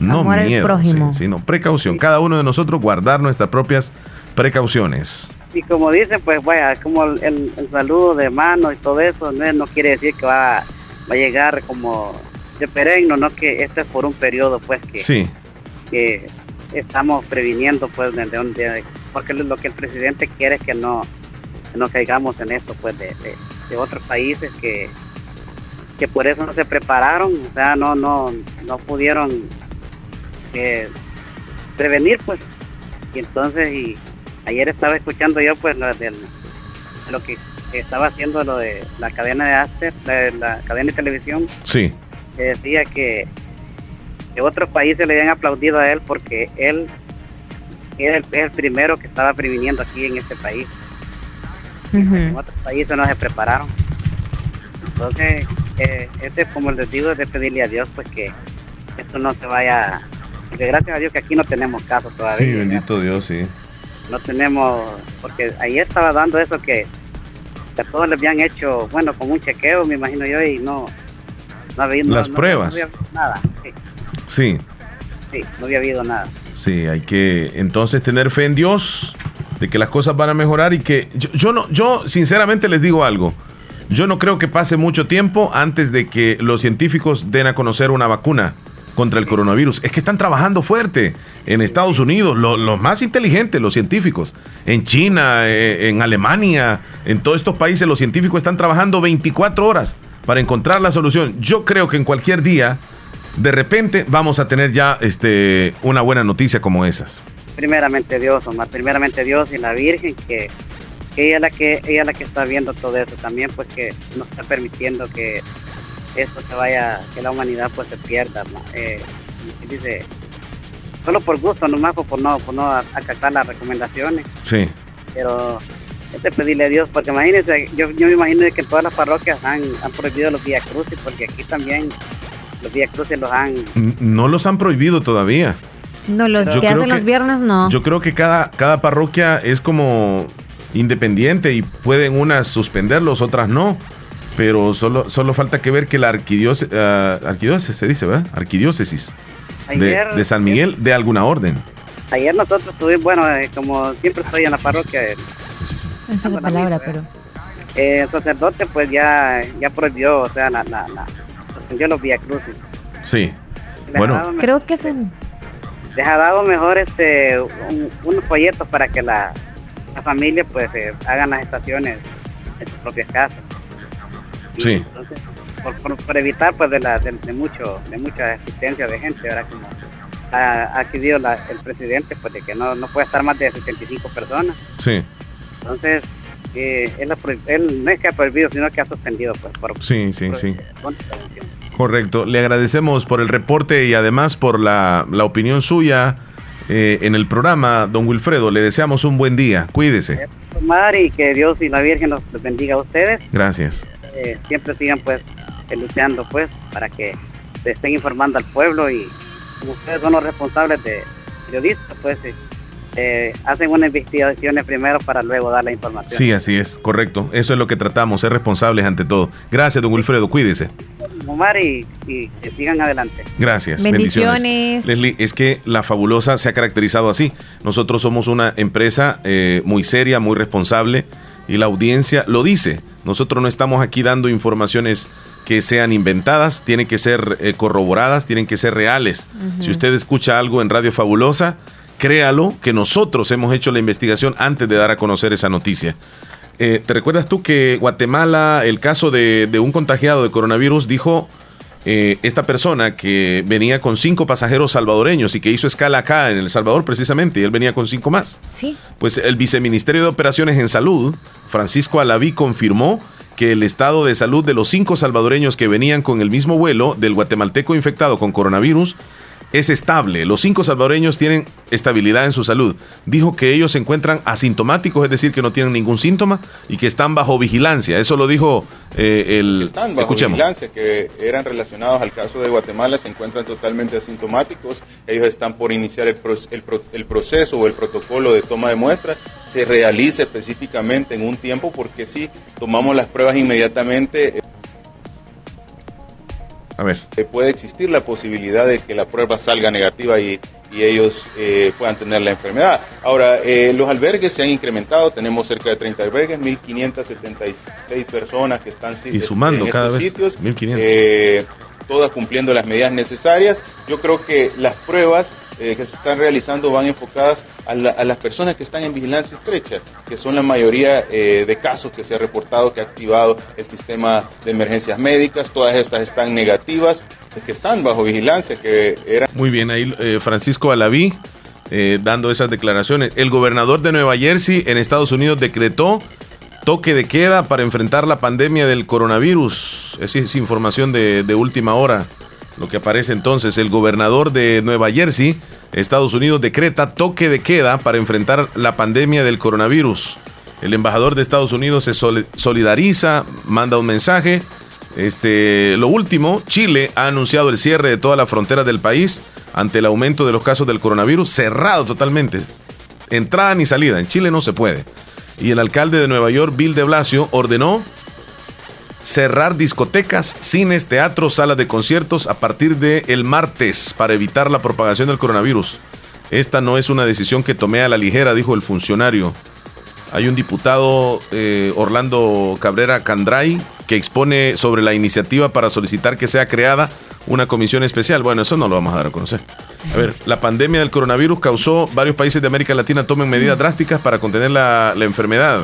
No Amor miedo, prójimo. sí, sino precaución. Cada uno de nosotros guardar nuestras propias precauciones. Y como dicen, pues vaya, como el, el- el saludo de mano y todo eso, no, no quiere decir que va, va a llegar como de perenne, no que este es por un periodo, pues que, Sí, que estamos previniendo, pues, de, de- de- porque lo que el presidente quiere es que no, que no caigamos en esto, pues, de, de- de otros países que, que por eso no se prepararon, o sea, no, no, no pudieron eh, prevenir, pues, y entonces, y ayer estaba escuchando yo, pues, lo, del, lo que estaba haciendo lo de la cadena de Aster, la, la cadena de televisión, sí. que decía que, que otros países le habían aplaudido a él porque él es el, es el primero que estaba previniendo aquí en este país. En otros países no se prepararon. Entonces, eh, este, como les digo, es de pedirle a Dios pues que esto no se vaya... Porque gracias a Dios que aquí no tenemos casos todavía. Sí, bendito Dios, sí. No tenemos... Porque ayer estaba dando eso que, a todos les habían hecho, bueno, como un chequeo, me imagino yo, y no... no había, Las no- pruebas. No, había habido nada. Sí, Sí, sí, no había habido nada. sí, hay que entonces tener fe en Dios de que las cosas van a mejorar y que yo, yo no, yo sinceramente les digo algo. Yo no creo que pase mucho tiempo antes de que los científicos den a conocer una vacuna contra el coronavirus. Es que están trabajando fuerte en Estados Unidos, lo- los más inteligentes, los científicos. En China, eh, en Alemania, en todos estos países, los científicos están trabajando 24 horas para encontrar la solución. Yo creo que en cualquier día, de repente, vamos a tener ya este, una buena noticia como esas. primeramente Dios, Omar, primeramente Dios y la Virgen que, que ella es la que ella es la que está viendo todo eso también, pues que no está permitiendo que esto se vaya, que la humanidad pues se pierda, eh, dice solo por gusto nomás por no por no acatar las recomendaciones, Sí. pero es de pedirle a Dios porque imagínense, yo, yo me imagino que en todas las parroquias han, han prohibido los Vía Crucis porque aquí también los Vía Crucis los han No los han prohibido todavía. No, los Yo que hacen los viernes no. Yo creo que cada, cada parroquia es como independiente y pueden unas suspenderlos, otras no. Pero solo, solo falta que ver que la arquidiócesis, arquidiócesis se dice, ¿verdad? Arquidiócesis de, Ayer- de San Miguel de alguna orden. Ayer nosotros tuvimos, bueno, eh, como siempre estoy en la parroquia, eh, Esa es la palabra, pero. eh, el sacerdote pues ya, ya prohibió, o sea, la, la, la- suspendió los Vía Crucis. Sí. Les Bueno, Creo que es en- les ha dado mejor este un- unos folletos para que la, la familia pues eh, hagan las estaciones en sus propias casas. Sí. Entonces, por, por- por evitar pues de, la, de, de mucho de mucha asistencia de gente, ahora como ha, ha decidido la- el presidente pues de que no, no puede estar más de 75 personas. Sí. Entonces, eh, él, no es que ha prohibido, sino que ha suspendido pues por, Sí, sí, por- sí. Correcto. Le agradecemos por el reporte y además por la, la opinión suya eh, en el programa, don Wilfredo. Le deseamos un buen día. Cuídese. Y que Dios y la Virgen los bendiga a ustedes. Gracias. Eh, siempre sigan pues luchando pues para que se estén informando al pueblo y como ustedes son los responsables de periodistas pues eh, eh, hacen unas investigaciones primero para luego dar la información. Sí, así es. Correcto. Eso es lo que tratamos, ser responsables ante todo. Gracias, don Wilfredo. Cuídese. Omar y, y que sigan adelante. Gracias. Bendiciones. Leslie, es que la fabulosa se ha caracterizado así. Nosotros somos una empresa eh, muy seria, muy responsable y la audiencia lo dice. Nosotros no estamos aquí dando informaciones que sean inventadas, tienen que ser eh, corroboradas, tienen que ser reales. Si usted escucha algo en Radio Fabulosa, créalo que nosotros hemos hecho la investigación antes de dar a conocer esa noticia. Eh, ¿Te recuerdas tú que Guatemala, el caso de, de un contagiado de coronavirus, dijo eh, esta persona que venía con cinco pasajeros salvadoreños y que hizo escala acá en El Salvador precisamente, y él venía con cinco más? Sí. Pues el viceministerio de Operaciones en Salud, Francisco Alaví, confirmó que el estado de salud de los cinco salvadoreños que venían con el mismo vuelo del guatemalteco infectado con coronavirus es estable. Los cinco salvadoreños tienen estabilidad en su salud. Dijo que ellos se encuentran asintomáticos, es decir, que no tienen ningún síntoma y que están bajo vigilancia. Eso lo dijo eh, el... están bajo Escuchemos. vigilancia, que eran relacionados al caso de Guatemala, se encuentran totalmente asintomáticos. Ellos están por iniciar el, pro- el pro- el proceso o el protocolo de toma de muestras. Se realiza específicamente en un tiempo porque si tomamos las pruebas inmediatamente, A ver. eh, puede existir la posibilidad de que la prueba salga negativa y, y ellos eh, puedan tener la enfermedad. Ahora, eh, los albergues se han incrementado, tenemos cerca de 30 albergues, 1.576 personas que están Y sumando en cada vez. sitios, 1.500. eh, todas cumpliendo las medidas necesarias. Yo creo que las pruebas eh, que se están realizando van enfocadas a, la- a las personas que están en vigilancia estrecha, que son la mayoría eh, de casos que se ha reportado que ha activado el sistema de emergencias médicas. Todas estas están negativas, que están bajo vigilancia, que eran Muy bien, ahí eh, Francisco Alaví eh, dando esas declaraciones. El gobernador de Nueva Jersey en Estados Unidos decretó toque de queda para enfrentar la pandemia del coronavirus. Esa es información de, de última hora. Lo que aparece entonces, el gobernador de Nueva Jersey, Estados Unidos, decreta toque de queda para enfrentar la pandemia del coronavirus. El embajador de Estados Unidos se sol- solidariza, manda un mensaje. Este, lo último, Chile ha anunciado el cierre de todas las fronteras del país ante el aumento de los casos del coronavirus, cerrado totalmente. Entrada ni salida, en Chile no se puede. Y el alcalde de Nueva York, Bill de Blasio, ordenó cerrar discotecas, cines, teatros, salas de conciertos a partir del el martes para evitar la propagación del coronavirus. Esta no es una decisión que tomé a la ligera, dijo el funcionario. Hay un diputado, eh, Orlando Cabrera Candray, que expone sobre la iniciativa para solicitar que sea creada una comisión especial. Bueno, eso no lo vamos a dar a conocer. A ver, la pandemia del coronavirus causó varios países de América Latina tomen medidas drásticas para contener la enfermedad.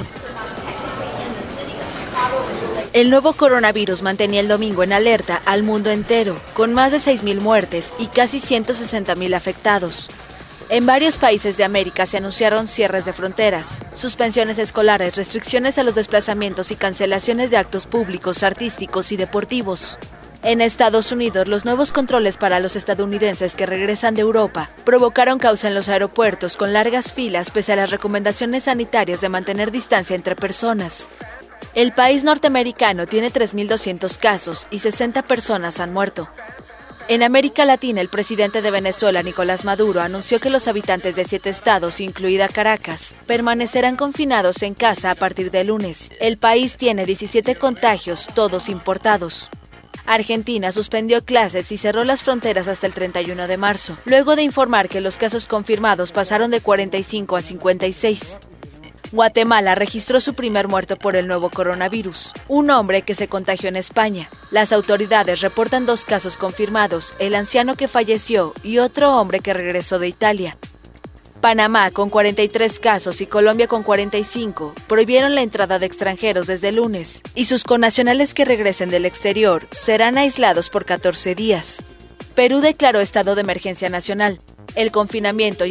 El nuevo coronavirus mantenía el domingo en alerta al mundo entero, con más de 6.000 muertes y casi 160.000 afectados. En varios países de América se anunciaron cierres de fronteras, suspensiones escolares, restricciones a los desplazamientos y cancelaciones de actos públicos, artísticos y deportivos. En Estados Unidos, los nuevos controles para los estadounidenses que regresan de Europa provocaron causa en los aeropuertos con largas filas pese a las recomendaciones sanitarias de mantener distancia entre personas. El país norteamericano tiene 3.200 casos y 60 personas han muerto. En América Latina, el presidente de Venezuela, Nicolás Maduro, anunció que los habitantes de siete estados, incluida Caracas, permanecerán confinados en casa a partir de lunes. El país tiene 17 contagios, todos importados. Argentina suspendió clases y cerró las fronteras hasta el 31 de marzo, luego de informar que los casos confirmados pasaron de 45 a 56. Guatemala registró su primer muerto por el nuevo coronavirus, un hombre que se contagió en España. Las autoridades reportan dos casos confirmados, el anciano que falleció y otro hombre que regresó de Italia. Panamá, con 43 casos, y Colombia, con 45, prohibieron la entrada de extranjeros desde lunes, y sus connacionales que regresen del exterior serán aislados por 14 días. Perú declaró estado de emergencia nacional. El confinamiento y